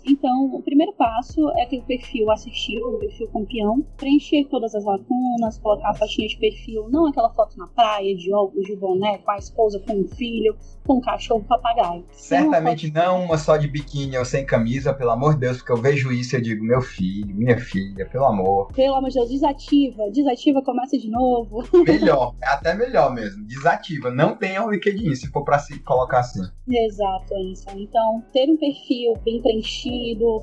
Então, o primeiro passo é ter o perfil assertivo, o perfil campeão, preencher todas as lacunas, colocar a fotinha de perfil, não aquela foto na praia, de óculos, de boné, com a esposa, com o filho, com um cachorro, papagaio. Certamente uma não uma só de biquíni ou sem camisa, pelo amor de Deus, porque eu vejo isso e eu digo, meu filho, minha filha, pelo amor. Pelo amor de Deus, desativa, desativa, começa de novo. Melhor, é até melhor mesmo, desativa, não tenha o LinkedIn, se for para se colocar assim. Exato, isso. Então, ter um perfil bem preenchido,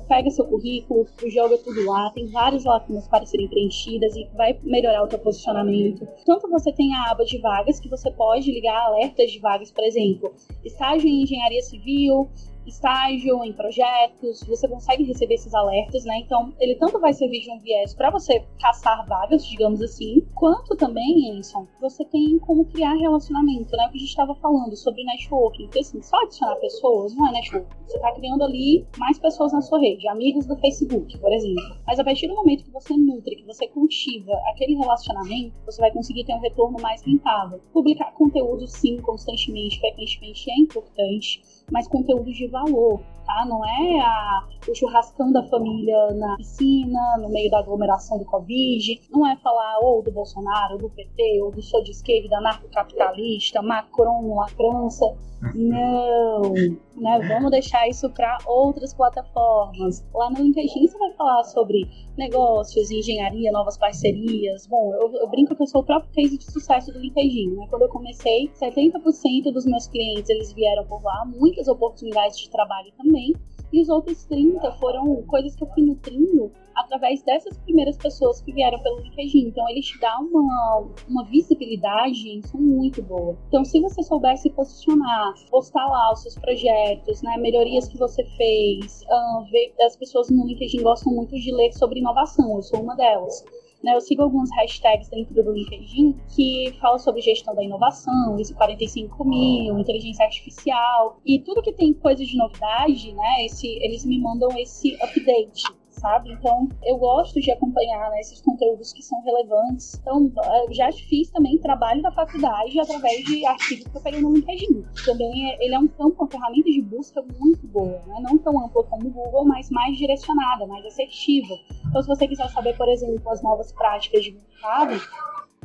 pega seu currículo, joga tudo lá, tem várias lacunas para serem preenchidas e vai melhorar o teu posicionamento. Tanto você tem a aba de vagas que você pode ligar alertas de vagas, por exemplo, estágio em engenharia civil, estágio, em projetos, você consegue receber esses alertas, né? Então, ele tanto vai servir de um viés para você caçar vagas, digamos assim, quanto também, Enson, você tem como criar relacionamento, né? O que a gente estava falando sobre networking. Porque, assim, só adicionar pessoas não é networking. Você está criando ali mais pessoas na sua rede, amigos do Facebook, por exemplo. Mas a partir do momento que você nutre, que você cultiva aquele relacionamento, você vai conseguir ter um retorno mais rentável. Publicar conteúdo, sim, constantemente, frequentemente é importante mas conteúdos de valor, tá? Não é a, o churrascão da família na piscina, no meio da aglomeração do Covid, não é falar ou do Bolsonaro, ou do PT, ou do sou de esquerda, anarcocapitalista, Macron, lacrança. Não, né? Vamos deixar isso para outras plataformas. Lá no LinkedIn você vai falar sobre negócios, engenharia, novas parcerias. Bom, eu, eu brinco que eu sou o próprio case de sucesso do LinkedIn. Né? Quando eu comecei, 70% dos meus clientes eles vieram por lá, muitas oportunidades de trabalho também. E os outros 30 foram coisas que eu fui nutrindo através dessas primeiras pessoas que vieram pelo LinkedIn. Então, ele te dá uma, uma visibilidade isso muito boa. Então, se você souber se posicionar, postar lá os seus projetos, né, melhorias que você fez, uh, ver, as pessoas no LinkedIn gostam muito de ler sobre inovação, eu sou uma delas. Né, eu sigo alguns hashtags dentro do LinkedIn que falam sobre gestão da inovação, ISO 45 mil, inteligência artificial e tudo que tem coisa de novidade, né? Esse, eles me mandam esse update sabe? Então, eu gosto de acompanhar né, esses conteúdos que são relevantes. Então, já fiz também trabalho da faculdade através de artigos que eu peguei no LinkedIn. Também é, ele é um campo, uma ferramenta de busca muito boa, né? Não tão ampla como o Google, mas mais direcionada, mais assertiva. Então, se você quiser saber, por exemplo, as novas práticas de mercado,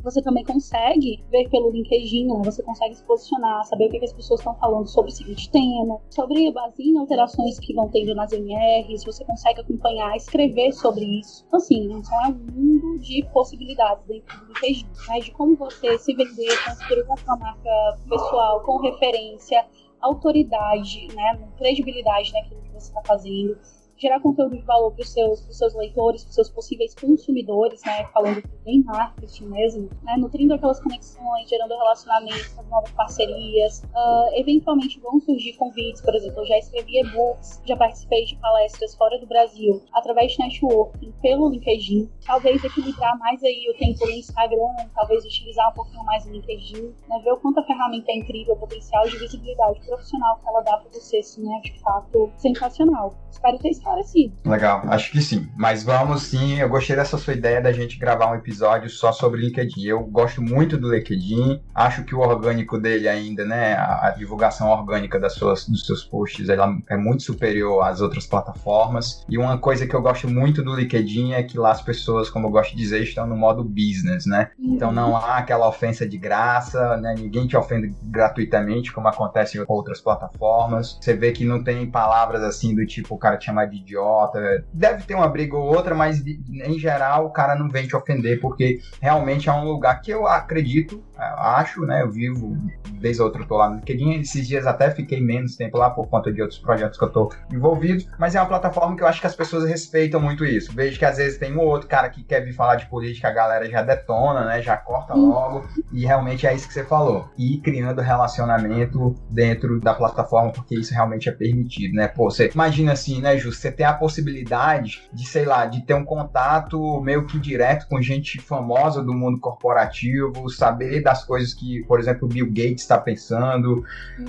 você também consegue ver pelo LinkedIn, né? você consegue se posicionar, saber o que, que as pessoas estão falando sobre o seguinte tema, sobre base em alterações que vão tendo nas MRs, você consegue acompanhar, escrever sobre isso. Então, assim, então é um mundo de possibilidades dentro do LinkedIn, né? de como você se vender, construir a sua marca pessoal com referência, autoridade, né? credibilidade naquilo que você está fazendo gerar conteúdo de valor para os seus, seus leitores, para os seus possíveis consumidores, né? Falando bem marketing mesmo, né? Nutrindo aquelas conexões, gerando relacionamentos, novas parcerias. Uh, eventualmente vão surgir convites, por exemplo, eu já escrevi e-books, já participei de palestras fora do Brasil, através de networking, pelo LinkedIn. Talvez equilibrar mais aí o tempo no Instagram, talvez utilizar um pouquinho mais o LinkedIn, né? Ver o quanto a ferramenta é incrível, o potencial de visibilidade profissional que ela dá para você, assim, é de fato sensacional. Espero ter estado parecido. Legal, acho que sim. Mas vamos sim, eu gostei dessa sua ideia da gente gravar um episódio só sobre LinkedIn. Eu gosto muito do LinkedIn, acho que o orgânico dele ainda, né, a, a divulgação orgânica das suas, dos seus posts, ela é muito superior às outras plataformas. E uma coisa que eu gosto muito do LinkedIn é que lá as pessoas, como eu gosto de dizer, estão no modo business, né? Uhum. Então não há aquela ofensa de graça, né? Ninguém te ofende gratuitamente, como acontece em outras plataformas. Você vê que não tem palavras assim do tipo o cara te chamar de idiota. Deve ter uma briga ou outra, mas em geral o cara não vem te ofender, porque realmente é um lugar que eu acredito, acho, né? Eu vivo, vez ou outra eu tô lá no LinkedIn. Esses dias até fiquei menos tempo lá por conta de outros projetos que eu tô envolvido, mas é uma plataforma que eu acho que as pessoas respeitam muito isso. Vejo que às vezes tem um outro cara que quer vir falar de política, a galera já detona, né? Já corta logo, e realmente é isso que você falou. E criando relacionamento dentro da plataforma, porque isso realmente é permitido, né? Pô, você imagina assim, né, Ju? Você ter a possibilidade de, sei lá, de ter um contato meio que direto com gente famosa do mundo corporativo, saber das coisas que, por exemplo, o Bill Gates está pensando,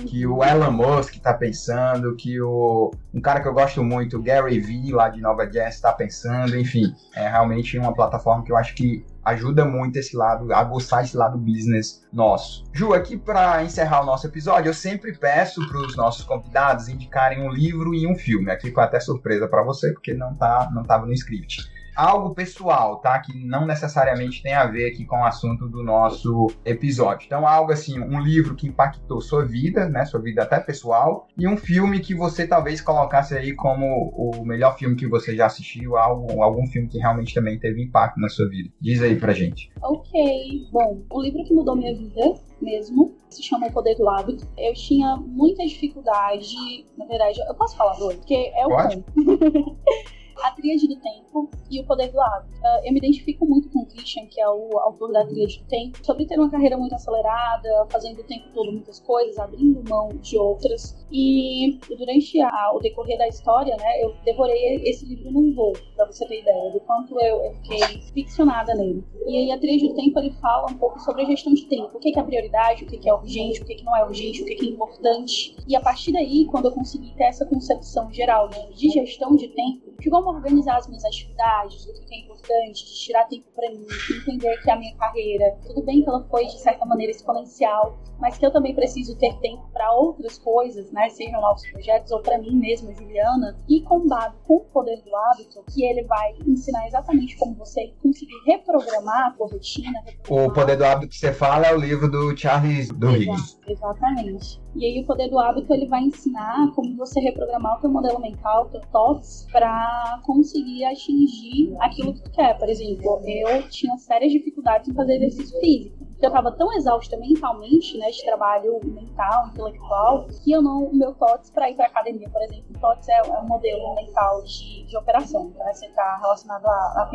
que o Elon Musk está pensando, que o um cara que eu gosto muito, o Gary Vee lá de Nova Jazz está pensando, enfim, é realmente uma plataforma que eu acho que ajuda muito esse lado, aguçar esse lado business nosso. Ju, aqui para encerrar o nosso episódio, eu sempre peço para os nossos convidados indicarem um livro e um filme. Aqui foi até surpresa para você, porque não tá, não tava no script. Algo pessoal, tá? Que não necessariamente tem a ver aqui com o assunto do nosso episódio. Então, algo assim, um livro que impactou sua vida, né? Sua vida até pessoal, e um filme que você talvez colocasse aí como o melhor filme que você já assistiu, algo, algum filme que realmente também teve impacto na sua vida. Diz aí pra gente. Ok, bom, o livro que mudou minha vida mesmo se chama O Poder do Hábito. Eu tinha muita dificuldade, na verdade, eu posso falar dois, porque é o Pode. a Tríade do Tempo e o Poder do Hábito. Uh, eu me identifico muito com o Christian, que é o autor da Tríade do Tempo, sobre ter uma carreira muito acelerada, fazendo o tempo todo muitas coisas, abrindo mão de outras. E durante a, o decorrer da história, né, eu devorei esse livro num voo, pra você ter ideia do quanto eu, eu fiquei ficcionada nele. E aí a Tríade do Tempo ele fala um pouco sobre a gestão de tempo, o que é prioridade, o que é urgente, o que não é urgente, o que é importante. E a partir daí, quando eu consegui ter essa concepção geral né, de gestão de tempo, de como organizar as minhas atividades, o que é importante, de tirar tempo para mim, de entender que a minha carreira, tudo bem que ela foi de certa maneira exponencial, mas que eu também preciso ter tempo para outras coisas, né, sejam novos projetos ou para mim mesma, Juliana, e combado com o poder do hábito, que ele vai ensinar exatamente como você conseguir reprogramar a sua rotina. O Poder do Hábito que você fala é o livro do Charles Duhigg. Exatamente. E aí o poder do hábito ele vai ensinar como você reprogramar o teu modelo mental, o teu thoughts, para conseguir atingir aquilo que tu quer. Por exemplo, eu tinha sérias dificuldades em fazer exercício físico. Eu estava tão exausta mentalmente, né, de trabalho mental, intelectual, que eu não, o meu TOTS para ir para academia, por exemplo, o TOTS é, é um modelo mental de, de operação, tá? Você está relacionado à, à.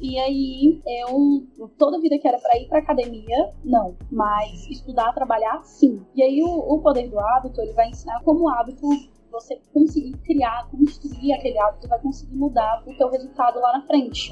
E aí, eu, toda vida que era para ir para academia, não, mas estudar, trabalhar, sim. E aí, o, o poder do hábito, ele vai ensinar como o hábito você conseguir criar, construir aquele hábito, vai conseguir mudar o teu resultado lá na frente.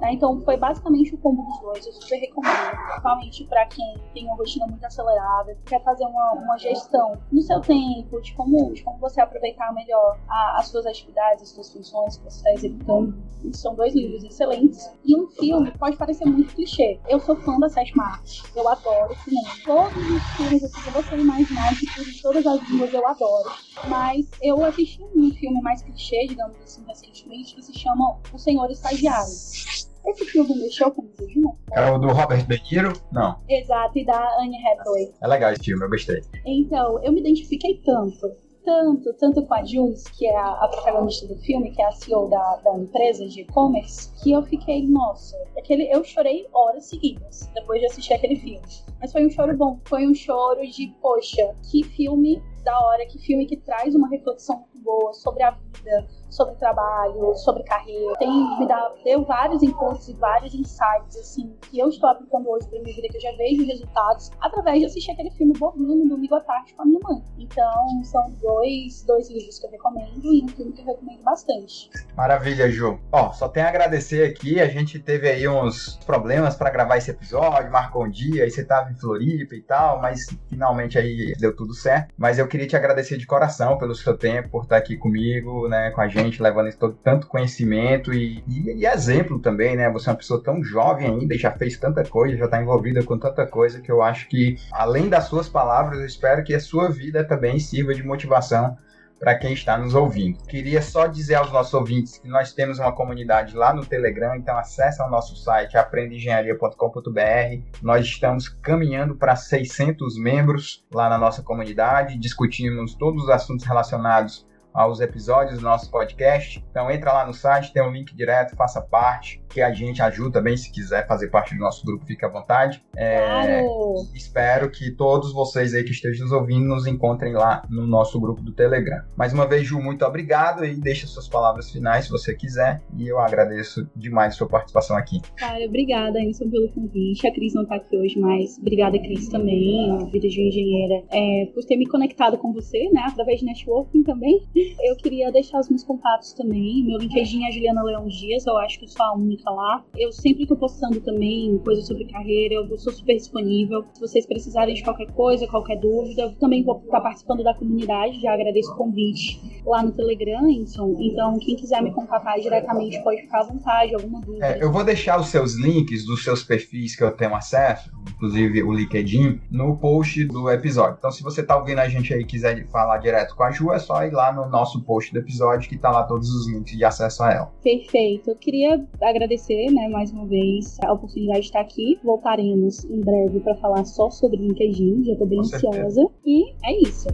Né? Então foi basicamente o combo dos dois. Eu super recomendo, principalmente para quem tem uma rotina muito acelerada, quer fazer uma, uma gestão no seu tempo, de como, de como você aproveitar melhor a, as suas atividades, as suas funções que você está executando. São dois livros excelentes. E um filme pode parecer muito clichê. Eu sou fã da sétima arte. Eu adoro cinema. Todos os filmes assim, que você imaginar, de todas as línguas eu adoro. Mas eu assisti um filme mais clichê, digamos assim, recentemente, que se chama O Senhor Estagiário. Esse filme mexeu com você de novo? É o do Robert De Niro? Não. Exato, e da Anne Hathaway. É legal esse filme, eu gostei. Então, eu me identifiquei tanto, tanto, tanto com a Jules, que é a, a protagonista do filme, que é a CEO da, da empresa de e-commerce, que eu fiquei, nossa, aquele, eu chorei horas seguidas depois de assistir aquele filme. Mas foi um choro bom, foi um choro de, poxa, que filme da hora, que filme que traz uma reflexão boa sobre a vida, sobre trabalho, sobre carreira. Tem, me dá, deu vários inputs e vários insights, assim, que eu estou aplicando hoje para minha vida, que eu já vejo resultados através de assistir aquele filme bobinho no domingo à tarde com a minha mãe. Então, são dois, dois livros que eu recomendo e um filme que eu recomendo bastante. Maravilha, Ju. Ó, só tenho a agradecer aqui, a gente teve aí uns problemas para gravar esse episódio, marcou um dia, aí você tava em Floripa e tal, mas finalmente aí deu tudo certo. Mas eu queria te agradecer de coração pelo seu tempo, por estar aqui comigo, né, com a gente levando esse todo, tanto conhecimento e, e, e, exemplo também, né? Você é uma pessoa tão jovem ainda e já fez tanta coisa, já está envolvida com tanta coisa que eu acho que, além das suas palavras, eu espero que a sua vida também sirva de motivação para quem está nos ouvindo. Queria só dizer aos nossos ouvintes que nós temos uma comunidade lá no Telegram, então acesse o nosso site aprendeengenharia.com.br. Nós estamos caminhando para 600 membros lá na nossa comunidade, discutimos todos os assuntos relacionados aos episódios do nosso podcast. Então entra lá no site, tem um link direto, faça parte, que a gente ajuda bem se quiser fazer parte do nosso grupo, fique à vontade. É, claro. Espero que todos vocês aí que estejam nos ouvindo nos encontrem lá no nosso grupo do Telegram. Mais uma vez, Ju, muito obrigado e deixa suas palavras finais se você quiser. E eu agradeço demais a sua participação aqui. Cara, obrigada, Enson, pelo convite. A Cris não está aqui hoje, mas obrigada, Cris, também, a Vida de Engenheira, é, por ter me conectado com você, né, através de networking também. Eu queria deixar os meus contatos também. Meu LinkedIn é Juliana Leão Dias, eu acho que eu sou a única lá. Eu sempre estou postando também coisas sobre carreira, eu sou super disponível. Se vocês precisarem de qualquer coisa, qualquer dúvida, eu também vou estar participando da comunidade, já agradeço o convite. lá no Telegram, então, então quem quiser me contatar diretamente pode ficar à vontade, alguma dúvida. É, eu vou deixar os seus links dos seus perfis que eu tenho acesso, inclusive o LinkedIn, no post do episódio. Então, se você tá ouvindo a gente aí e quiser falar direto com a Ju, é só ir lá no nosso post do episódio que tá lá todos os links de acesso a ela. Perfeito. Eu queria agradecer, né, mais uma vez a oportunidade de estar aqui. Voltaremos em breve para falar só sobre LinkedIn, já tô bem Com ansiosa. E é isso.